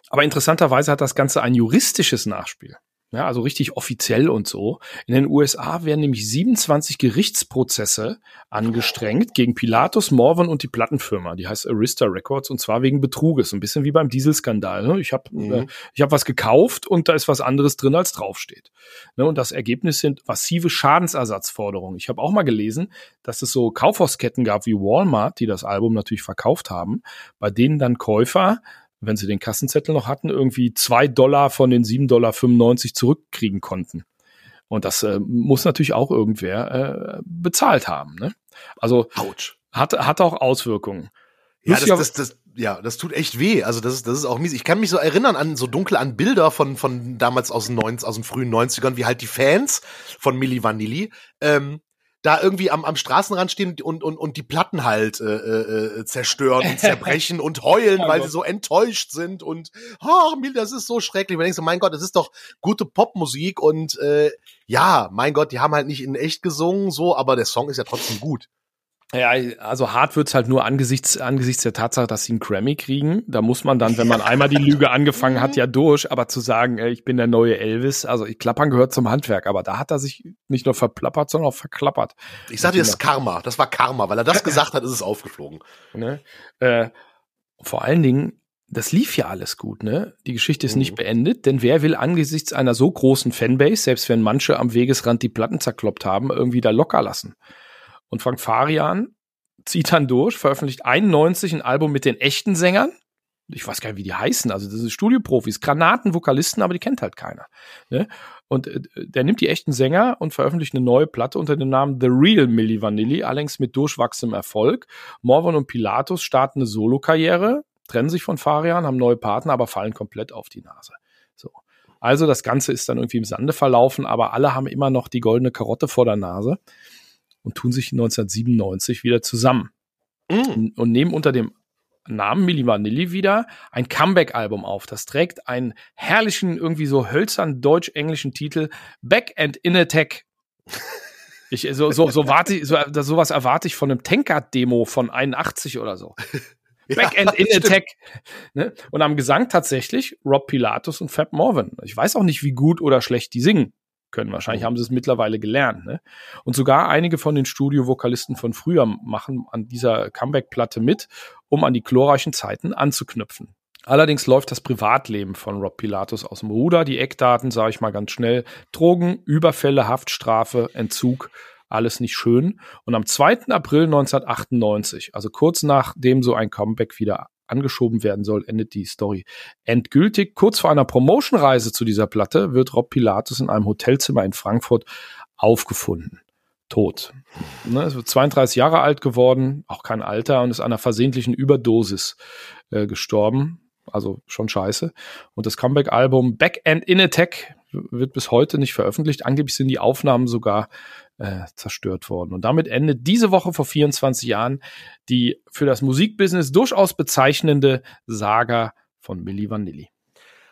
Aber interessanterweise hat das Ganze ein juristisches Nachspiel. Ja, also richtig offiziell und so. In den USA werden nämlich 27 Gerichtsprozesse angestrengt gegen Pilatus, Morvan und die Plattenfirma. Die heißt Arista Records und zwar wegen Betruges. Ein bisschen wie beim Dieselskandal. Ne? Ich habe mhm. äh, ich hab was gekauft und da ist was anderes drin, als draufsteht. Ne? Und das Ergebnis sind massive Schadensersatzforderungen. Ich habe auch mal gelesen, dass es so Kaufhausketten gab wie Walmart, die das Album natürlich verkauft haben, bei denen dann Käufer wenn sie den Kassenzettel noch hatten, irgendwie zwei Dollar von den 7,95 Dollar zurückkriegen konnten. Und das äh, muss natürlich auch irgendwer äh, bezahlt haben. Ne? Also Ouch. Hat, hat auch Auswirkungen. Ja das, das, das, ja, das tut echt weh. Also das ist, das ist auch mies. Ich kann mich so erinnern an so dunkel an Bilder von von damals aus den, 90, aus den frühen 90ern, wie halt die Fans von Milli Vanilli ähm, da irgendwie am, am Straßenrand stehen und, und, und die Platten halt äh, äh, äh zerstören und (laughs) zerbrechen und heulen, weil sie so enttäuscht sind und oh, das ist so schrecklich. Man denkt so, mein Gott, das ist doch gute Popmusik und äh, ja, mein Gott, die haben halt nicht in echt gesungen, so, aber der Song ist ja trotzdem gut. Ja, also hart wird's halt nur angesichts, angesichts der Tatsache, dass sie einen Grammy kriegen. Da muss man dann, wenn man einmal die Lüge angefangen hat, ja durch. Aber zu sagen, ey, ich bin der neue Elvis, also ich klappern gehört zum Handwerk. Aber da hat er sich nicht nur verplappert, sondern auch verklappert. Ich sag dir, das ist Karma. Das war Karma. Weil er das gesagt hat, ist es aufgeflogen. Ne? Äh, vor allen Dingen, das lief ja alles gut, ne? Die Geschichte ist mhm. nicht beendet, denn wer will angesichts einer so großen Fanbase, selbst wenn manche am Wegesrand die Platten zerkloppt haben, irgendwie da locker lassen? Und Frank Farian zieht dann durch, veröffentlicht 91 ein Album mit den echten Sängern. Ich weiß gar nicht, wie die heißen. Also das sind Studioprofis, Granatenvokalisten, aber die kennt halt keiner. Ne? Und äh, der nimmt die echten Sänger und veröffentlicht eine neue Platte unter dem Namen The Real Milli Vanilli, allerdings mit durchwachsendem Erfolg. Morvan und Pilatus starten eine Solokarriere, trennen sich von Farian, haben neue Partner, aber fallen komplett auf die Nase. So. Also das Ganze ist dann irgendwie im Sande verlaufen, aber alle haben immer noch die goldene Karotte vor der Nase und tun sich 1997 wieder zusammen mm. und nehmen unter dem Namen Milli Vanilli wieder ein Comeback-Album auf. Das trägt einen herrlichen, irgendwie so hölzern deutsch-englischen Titel Back and in Attack. (laughs) Ich, so, so, so warte, so, sowas erwarte ich von einem Tankard-Demo von 81 oder so. Backend ja, in Attack. Ne? Und am Gesang tatsächlich Rob Pilatus und Fab Morvan. Ich weiß auch nicht, wie gut oder schlecht die singen können. Wahrscheinlich oh. haben sie es mittlerweile gelernt. Ne? Und sogar einige von den Studiovokalisten von früher machen an dieser Comeback-Platte mit, um an die glorreichen Zeiten anzuknüpfen. Allerdings läuft das Privatleben von Rob Pilatus aus dem Ruder. Die Eckdaten sage ich mal ganz schnell. Drogen, Überfälle, Haftstrafe, Entzug, alles nicht schön. Und am 2. April 1998, also kurz nachdem so ein Comeback wieder angeschoben werden soll, endet die Story endgültig. Kurz vor einer Promotionreise zu dieser Platte wird Rob Pilatus in einem Hotelzimmer in Frankfurt aufgefunden. Tot. Ne, wird 32 Jahre alt geworden, auch kein Alter und ist einer versehentlichen Überdosis äh, gestorben. Also schon scheiße. Und das Comeback-Album Back and in Attack wird bis heute nicht veröffentlicht. Angeblich sind die Aufnahmen sogar äh, zerstört worden. Und damit endet diese Woche vor 24 Jahren die für das Musikbusiness durchaus bezeichnende Saga von Milli Vanilli.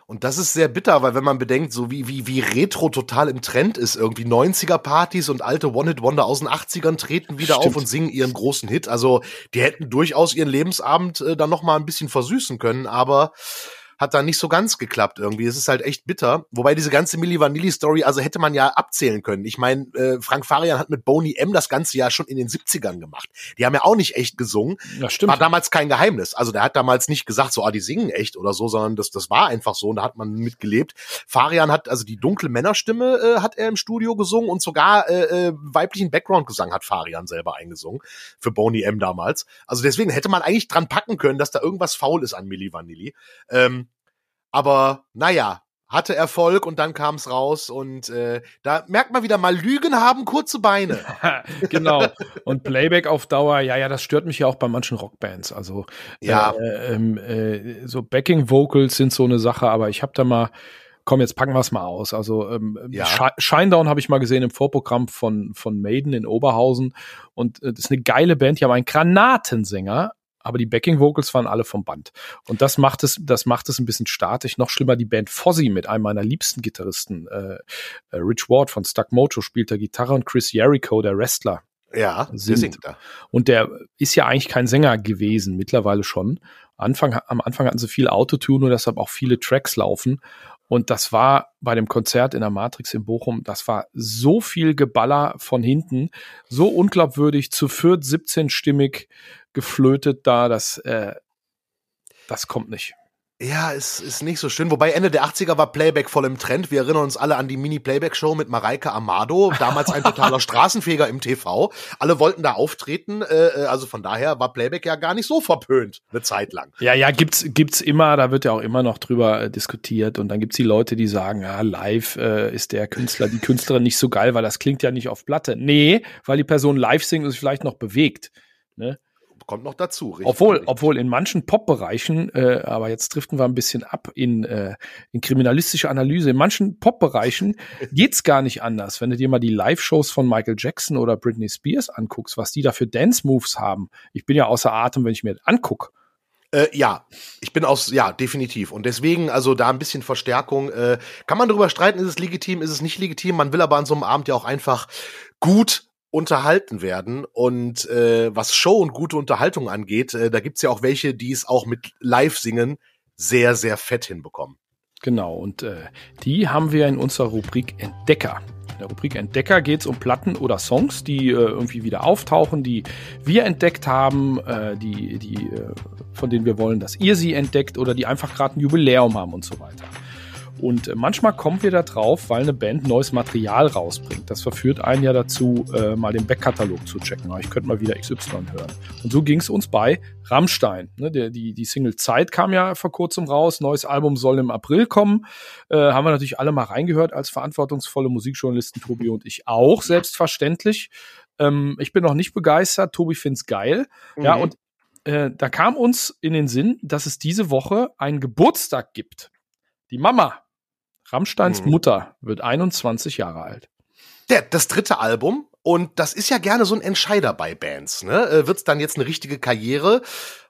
Und das ist sehr bitter, weil wenn man bedenkt, so wie, wie, wie Retro total im Trend ist, irgendwie 90er-Partys und alte One-Hit-Wonder aus den 80ern treten wieder Stimmt. auf und singen ihren großen Hit. Also die hätten durchaus ihren Lebensabend äh, dann noch mal ein bisschen versüßen können, aber hat da nicht so ganz geklappt irgendwie. Es ist halt echt bitter. Wobei diese ganze Milli Vanilli Story, also hätte man ja abzählen können. Ich meine, äh, Frank Farian hat mit Boney M das ganze ja schon in den 70ern gemacht. Die haben ja auch nicht echt gesungen. Ja, stimmt. War damals kein Geheimnis. Also der hat damals nicht gesagt, so, ah, die singen echt oder so, sondern das, das war einfach so und da hat man mitgelebt. Farian hat, also die dunkle Männerstimme äh, hat er im Studio gesungen und sogar äh, äh, weiblichen Background-Gesang hat Farian selber eingesungen für Boney M damals. Also deswegen hätte man eigentlich dran packen können, dass da irgendwas faul ist an Milli Vanilli. Ähm, aber naja, hatte Erfolg und dann kam es raus und äh, da merkt man wieder mal, Lügen haben kurze Beine. (laughs) genau. Und Playback auf Dauer, ja, ja, das stört mich ja auch bei manchen Rockbands. Also ja, äh, ähm, äh, so Backing Vocals sind so eine Sache, aber ich habe da mal komm, jetzt packen wir es mal aus. Also ähm, Ja. Shi- Shinedown habe ich mal gesehen im Vorprogramm von, von Maiden in Oberhausen. Und äh, das ist eine geile Band, die haben einen Granatensänger, aber die Backing Vocals waren alle vom Band. Und das macht es, das macht es ein bisschen statisch. Noch schlimmer die Band Fozzy mit einem meiner liebsten Gitarristen. Äh, äh, Rich Ward von Stuck Mojo spielt da Gitarre und Chris Jericho, der Wrestler. ja, der Singt. singt da. Und der ist ja eigentlich kein Sänger gewesen, mittlerweile schon. Anfang, am Anfang hatten sie viel Autotune und deshalb auch viele Tracks laufen. Und das war bei dem Konzert in der Matrix in Bochum, das war so viel Geballer von hinten, so unglaubwürdig, zu viert 17-stimmig geflötet da, das, äh, das kommt nicht. Ja, ist, ist nicht so schön. Wobei Ende der 80er war Playback voll im Trend. Wir erinnern uns alle an die Mini-Playback-Show mit Mareike Amado, damals ein totaler (laughs) Straßenfeger im TV. Alle wollten da auftreten, äh, äh, also von daher war Playback ja gar nicht so verpönt, eine Zeit lang. Ja, ja, gibt's gibt's immer, da wird ja auch immer noch drüber äh, diskutiert und dann gibt's die Leute, die sagen, ja, live äh, ist der Künstler, die Künstlerin nicht so geil, weil das klingt ja nicht auf Platte. Nee, weil die Person live singt und sich vielleicht noch bewegt. Ne? Kommt noch dazu, richtig? Obwohl, obwohl in manchen Pop-Bereichen, äh, aber jetzt driften wir ein bisschen ab in, äh, in kriminalistische Analyse, in manchen Pop-Bereichen (laughs) geht's gar nicht anders. Wenn du dir mal die Live-Shows von Michael Jackson oder Britney Spears anguckst, was die da für Dance-Moves haben. Ich bin ja außer Atem, wenn ich mir das anguck. Äh, ja, ich bin aus, ja, definitiv. Und deswegen, also da ein bisschen Verstärkung. Äh, kann man darüber streiten, ist es legitim, ist es nicht legitim? Man will aber an so einem Abend ja auch einfach gut unterhalten werden. Und äh, was Show und gute Unterhaltung angeht, äh, da gibt's ja auch welche, die es auch mit Live-Singen sehr, sehr fett hinbekommen. Genau, und äh, die haben wir in unserer Rubrik Entdecker. In der Rubrik Entdecker geht es um Platten oder Songs, die äh, irgendwie wieder auftauchen, die wir entdeckt haben, äh, die, die, äh, von denen wir wollen, dass ihr sie entdeckt oder die einfach gerade ein Jubiläum haben und so weiter. Und manchmal kommen wir da drauf, weil eine Band neues Material rausbringt. Das verführt einen ja dazu, äh, mal den Backkatalog zu checken. Ich könnte mal wieder XY hören. Und so ging es uns bei Rammstein. Ne, der, die, die Single Zeit kam ja vor kurzem raus. Neues Album soll im April kommen. Äh, haben wir natürlich alle mal reingehört als verantwortungsvolle Musikjournalisten, Tobi und ich auch, selbstverständlich. Ähm, ich bin noch nicht begeistert. Tobi find's geil. Ja, Mhm. und äh, da kam uns in den Sinn, dass es diese Woche einen Geburtstag gibt. Die Mama, Rammsteins Mhm. Mutter, wird 21 Jahre alt. Der, das dritte Album. Und das ist ja gerne so ein Entscheider bei Bands. Ne? Äh, wird's dann jetzt eine richtige Karriere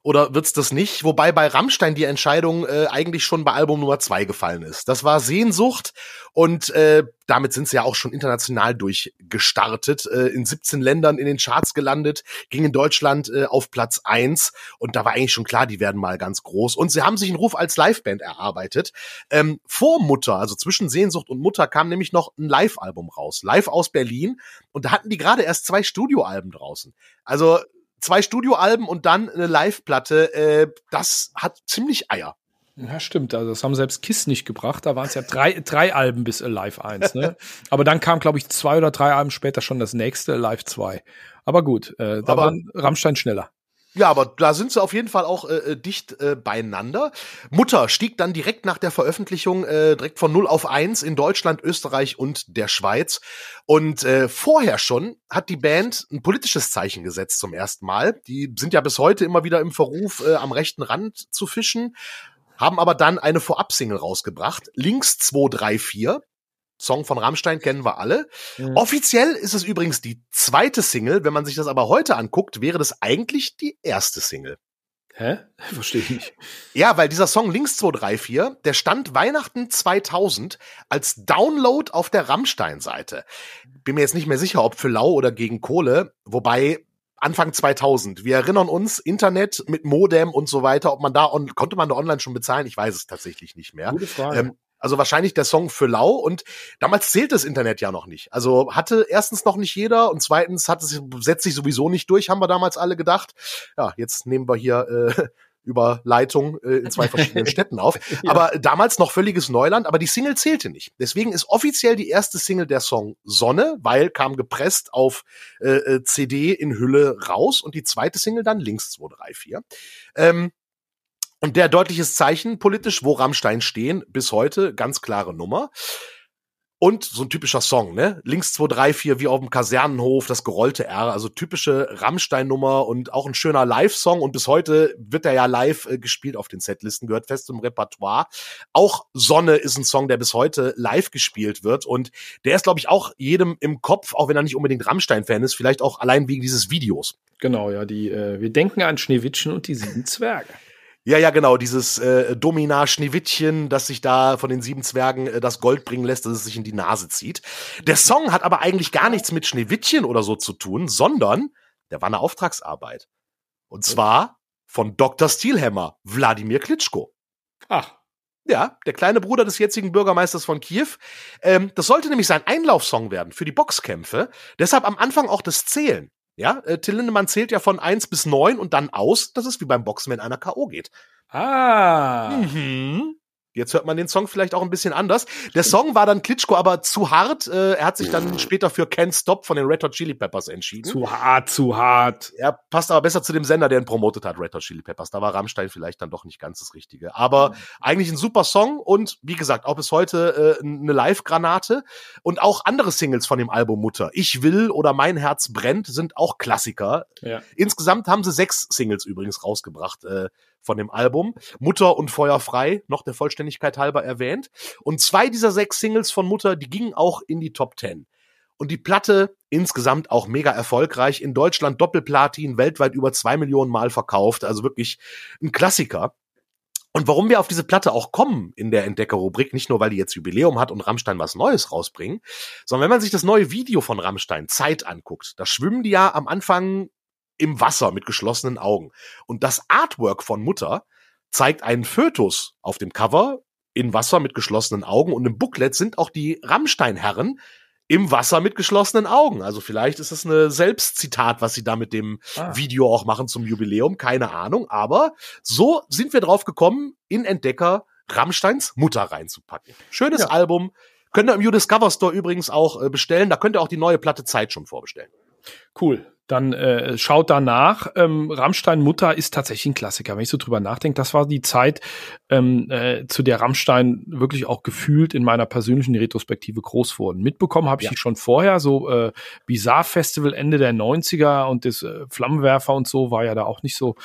oder wird's das nicht? Wobei bei Rammstein die Entscheidung äh, eigentlich schon bei Album Nummer zwei gefallen ist. Das war Sehnsucht und äh, damit sind sie ja auch schon international durchgestartet. Äh, in 17 Ländern in den Charts gelandet, ging in Deutschland äh, auf Platz eins und da war eigentlich schon klar, die werden mal ganz groß. Und sie haben sich einen Ruf als Liveband erarbeitet. Ähm, vor Mutter, also zwischen Sehnsucht und Mutter, kam nämlich noch ein Live-Album raus. Live aus Berlin. Und da hatten die gerade erst zwei Studioalben draußen. Also zwei Studioalben und dann eine Live-Platte. Äh, das hat ziemlich Eier. Ja, stimmt. Also das haben selbst Kiss nicht gebracht. Da waren es ja drei, drei Alben bis Alive 1. Ne? (laughs) Aber dann kam, glaube ich, zwei oder drei Alben später schon das nächste, Alive 2. Aber gut, äh, da Aber- waren Rammstein schneller. Ja, aber da sind sie auf jeden Fall auch äh, dicht äh, beieinander. Mutter stieg dann direkt nach der Veröffentlichung äh, direkt von 0 auf 1 in Deutschland, Österreich und der Schweiz. Und äh, vorher schon hat die Band ein politisches Zeichen gesetzt zum ersten Mal. Die sind ja bis heute immer wieder im Verruf, äh, am rechten Rand zu fischen, haben aber dann eine Vorab-Single rausgebracht. Links 234. Song von Rammstein kennen wir alle. Mhm. Offiziell ist es übrigens die zweite Single. Wenn man sich das aber heute anguckt, wäre das eigentlich die erste Single. Hä? (laughs) Verstehe ich nicht. Ja, weil dieser Song Links 234, der stand Weihnachten 2000 als Download auf der Rammstein-Seite. Bin mir jetzt nicht mehr sicher, ob für lau oder gegen Kohle, wobei Anfang 2000. Wir erinnern uns, Internet mit Modem und so weiter, ob man da, on, konnte man da online schon bezahlen? Ich weiß es tatsächlich nicht mehr. Gute Frage. Ähm, also wahrscheinlich der Song für lau und damals zählt das Internet ja noch nicht. Also hatte erstens noch nicht jeder und zweitens hat es setzt sich sowieso nicht durch, haben wir damals alle gedacht. Ja, jetzt nehmen wir hier äh, (laughs) über Leitung äh, in zwei verschiedenen (laughs) Städten auf. Ja. Aber damals noch völliges Neuland, aber die Single zählte nicht. Deswegen ist offiziell die erste Single der Song Sonne, weil kam gepresst auf äh, äh, CD in Hülle raus und die zweite Single dann Links 234. Ähm, Und der deutliches Zeichen politisch, wo Rammstein stehen, bis heute, ganz klare Nummer. Und so ein typischer Song, ne? Links 2, 3, 4, wie auf dem Kasernenhof, das gerollte R, also typische Rammstein-Nummer und auch ein schöner Live-Song. Und bis heute wird er ja live äh, gespielt auf den Setlisten, gehört fest zum Repertoire. Auch Sonne ist ein Song, der bis heute live gespielt wird. Und der ist, glaube ich, auch jedem im Kopf, auch wenn er nicht unbedingt Rammstein-Fan ist, vielleicht auch allein wegen dieses Videos. Genau, ja, die, äh, wir denken an Schneewittchen und die sieben Zwerge. Ja, ja, genau, dieses äh, Domina Schneewittchen, das sich da von den sieben Zwergen äh, das Gold bringen lässt, dass es sich in die Nase zieht. Der Song hat aber eigentlich gar nichts mit Schneewittchen oder so zu tun, sondern der war eine Auftragsarbeit. Und zwar von Dr. Steelhammer, Wladimir Klitschko. Ach. Ja, der kleine Bruder des jetzigen Bürgermeisters von Kiew. Ähm, das sollte nämlich sein Einlaufsong werden für die Boxkämpfe. Deshalb am Anfang auch das Zählen. Ja, äh, Till Lindemann zählt ja von eins bis neun und dann aus. Das ist wie beim Boxen, wenn einer K.O. geht. Ah. Mhm. Jetzt hört man den Song vielleicht auch ein bisschen anders. Der Song war dann Klitschko aber zu hart. Äh, er hat sich dann später für Can't Stop von den Red Hot Chili Peppers entschieden. Zu hart, zu hart. Er passt aber besser zu dem Sender, der ihn promotet hat, Red Hot Chili Peppers. Da war Rammstein vielleicht dann doch nicht ganz das Richtige. Aber eigentlich ein super Song und wie gesagt, auch bis heute äh, eine Live-Granate. Und auch andere Singles von dem Album Mutter. Ich will oder Mein Herz brennt sind auch Klassiker. Ja. Insgesamt haben sie sechs Singles übrigens rausgebracht äh, von dem Album. Mutter und Feuer frei, noch der Vollständigkeit halber erwähnt. Und zwei dieser sechs Singles von Mutter, die gingen auch in die Top Ten. Und die Platte insgesamt auch mega erfolgreich. In Deutschland Doppelplatin, weltweit über zwei Millionen Mal verkauft. Also wirklich ein Klassiker. Und warum wir auf diese Platte auch kommen in der Entdecker-Rubrik, nicht nur weil die jetzt Jubiläum hat und Rammstein was Neues rausbringen, sondern wenn man sich das neue Video von Rammstein, Zeit, anguckt, da schwimmen die ja am Anfang im Wasser mit geschlossenen Augen. Und das Artwork von Mutter zeigt einen Fötus auf dem Cover in Wasser mit geschlossenen Augen und im Booklet sind auch die Rammstein-Herren im Wasser mit geschlossenen Augen. Also vielleicht ist es eine Selbstzitat, was sie da mit dem Ah. Video auch machen zum Jubiläum, keine Ahnung. Aber so sind wir drauf gekommen, in Entdecker Rammsteins Mutter reinzupacken. Schönes Ja. Album. Könnt ihr im U-Discover Store übrigens auch äh, bestellen. Da könnt ihr auch die neue Platte Zeit schon vorbestellen. Cool. Dann äh, schaut danach. Ähm, Rammstein Mutter ist tatsächlich ein Klassiker. Wenn ich so drüber nachdenke, das war die Zeit, ähm, äh, zu der Rammstein wirklich auch gefühlt in meiner persönlichen Retrospektive groß wurden. Mitbekommen habe ich Ja. die schon vorher, so äh, Bizarre Festival Ende der 90er und das äh, Flammenwerfer und so war ja da auch nicht so,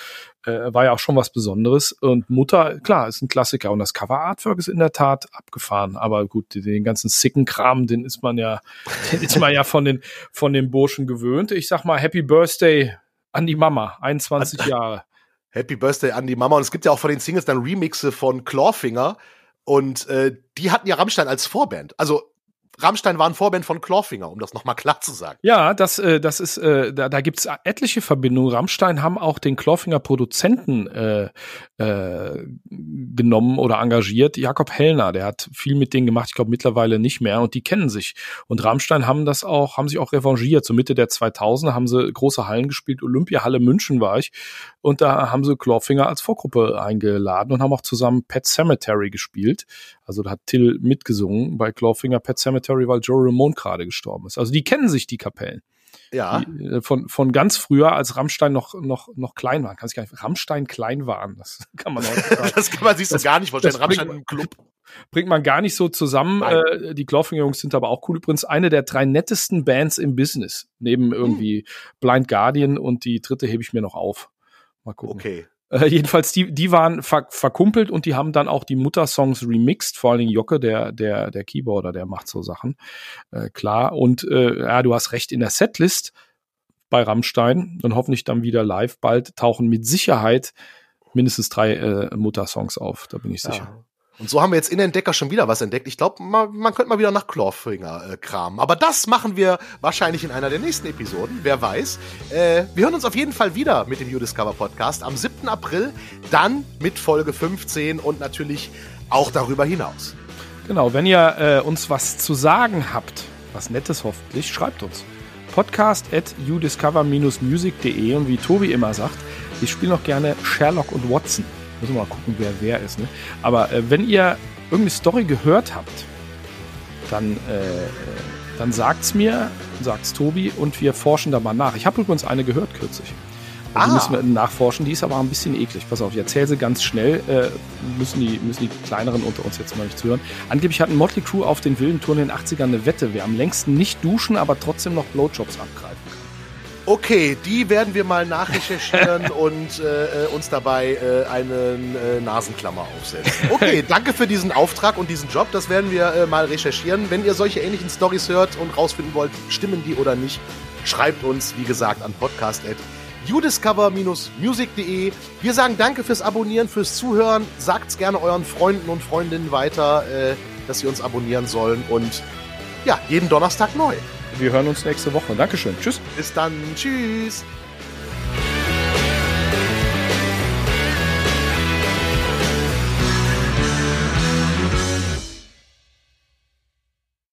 äh, war ja auch schon was Besonderes. Und Mutter, klar, ist ein Klassiker. Und das Cover Artwork ist in der Tat abgefahren. Aber gut, den ganzen sicken Kram, den ist man ja, (laughs) den ist man ja von den, von den Burschen gewöhnt. Ich sag mal, Happy Birthday an die Mama, 21 Jahre. (laughs) Happy Birthday an die Mama. Und es gibt ja auch von den Singles dann Remixe von Clawfinger. Und äh, die hatten ja Rammstein als Vorband. Also Rammstein war ein Vorband von Clawfinger, um das nochmal klar zu sagen. Ja, das, äh, das ist, äh, da, da gibt's etliche Verbindungen. Rammstein haben auch den Clawfinger Produzenten äh, äh, genommen oder engagiert. Jakob Hellner, der hat viel mit denen gemacht, ich glaube mittlerweile nicht mehr und die kennen sich. Und Rammstein haben das auch, haben sich auch revanchiert. So Mitte der 2000er haben sie große Hallen gespielt. Olympiahalle München war ich. Und da haben sie Clawfinger als Vorgruppe eingeladen und haben auch zusammen Pet Cemetery gespielt. Also da hat Till mitgesungen bei Clawfinger Pet Cemetery, weil Joe Ramone gerade gestorben ist. Also die kennen sich, die Kapellen. Ja. Die, äh, von, von ganz früher, als Rammstein noch, noch, noch klein war. Kann ich gar nicht, Rammstein klein waren. Das (laughs) kann man heute (laughs) Das kann man sich so Das- gar nicht vorstellen. Rammstein im Club. bringt man gar nicht so zusammen. Äh, die Clawfinger-Jungs sind aber auch cool. Übrigens eine der drei nettesten Bands im Business. Neben irgendwie Blind Guardian und die dritte hebe ich mir noch auf. Mal gucken. Okay. Äh, jedenfalls, die, die waren ver verkumpelt und die haben dann auch die Mutter-Songs remixed, vor allen Dingen Jocke, der, der, der Keyboarder, der macht so Sachen. Äh, klar. Und äh, ja, du hast recht, in der Setlist bei Rammstein und hoffentlich dann wieder live bald tauchen mit Sicherheit mindestens drei äh, Mutter-Songs auf, da bin ich sicher. Ja. Und so haben wir jetzt in Entdecker schon wieder was entdeckt. Ich glaube, man, man könnte mal wieder nach Clawfinger äh, kramen. Aber das machen wir wahrscheinlich in einer der nächsten Episoden. Wer weiß. Äh, wir hören uns auf jeden Fall wieder mit dem You Discover Podcast am 7. April. Dann mit Folge 15 und natürlich auch darüber hinaus. Genau, wenn ihr äh, uns was zu sagen habt, was Nettes hoffentlich, schreibt uns. Podcast at udiscover-music.de und wie Tobi immer sagt, ich spiele noch gerne Sherlock und Watson. Müssen wir mal gucken, wer wer ist. Ne? Aber äh, wenn ihr irgendeine Story gehört habt, dann, äh, dann sagt's mir, sagt's Tobi und wir forschen da mal nach. Ich habe übrigens eine gehört kürzlich. Also die müssen wir nachforschen. Die ist aber ein bisschen eklig. Pass auf, ich erzähle sie ganz schnell. Äh, müssen, die, müssen die kleineren unter uns jetzt mal nicht zuhören. Angeblich hatten Motley Crew auf den wilden Touren in den 80ern eine Wette. Wer am längsten nicht duschen, aber trotzdem noch Blowjobs abgreifen kann. Okay, die werden wir mal nachrecherchieren (laughs) und äh, uns dabei äh, einen äh, Nasenklammer aufsetzen. Okay, (laughs) danke für diesen Auftrag und diesen Job. Das werden wir äh, mal recherchieren. Wenn ihr solche ähnlichen Stories hört und rausfinden wollt, stimmen die oder nicht, schreibt uns, wie gesagt, an podcast.udiscover-music.de. Wir sagen danke fürs Abonnieren, fürs Zuhören. Sagt's gerne euren Freunden und Freundinnen weiter, äh, dass sie uns abonnieren sollen. Und ja, jeden Donnerstag neu. Wir hören uns nächste Woche. Dankeschön. Tschüss. Bis dann. Tschüss.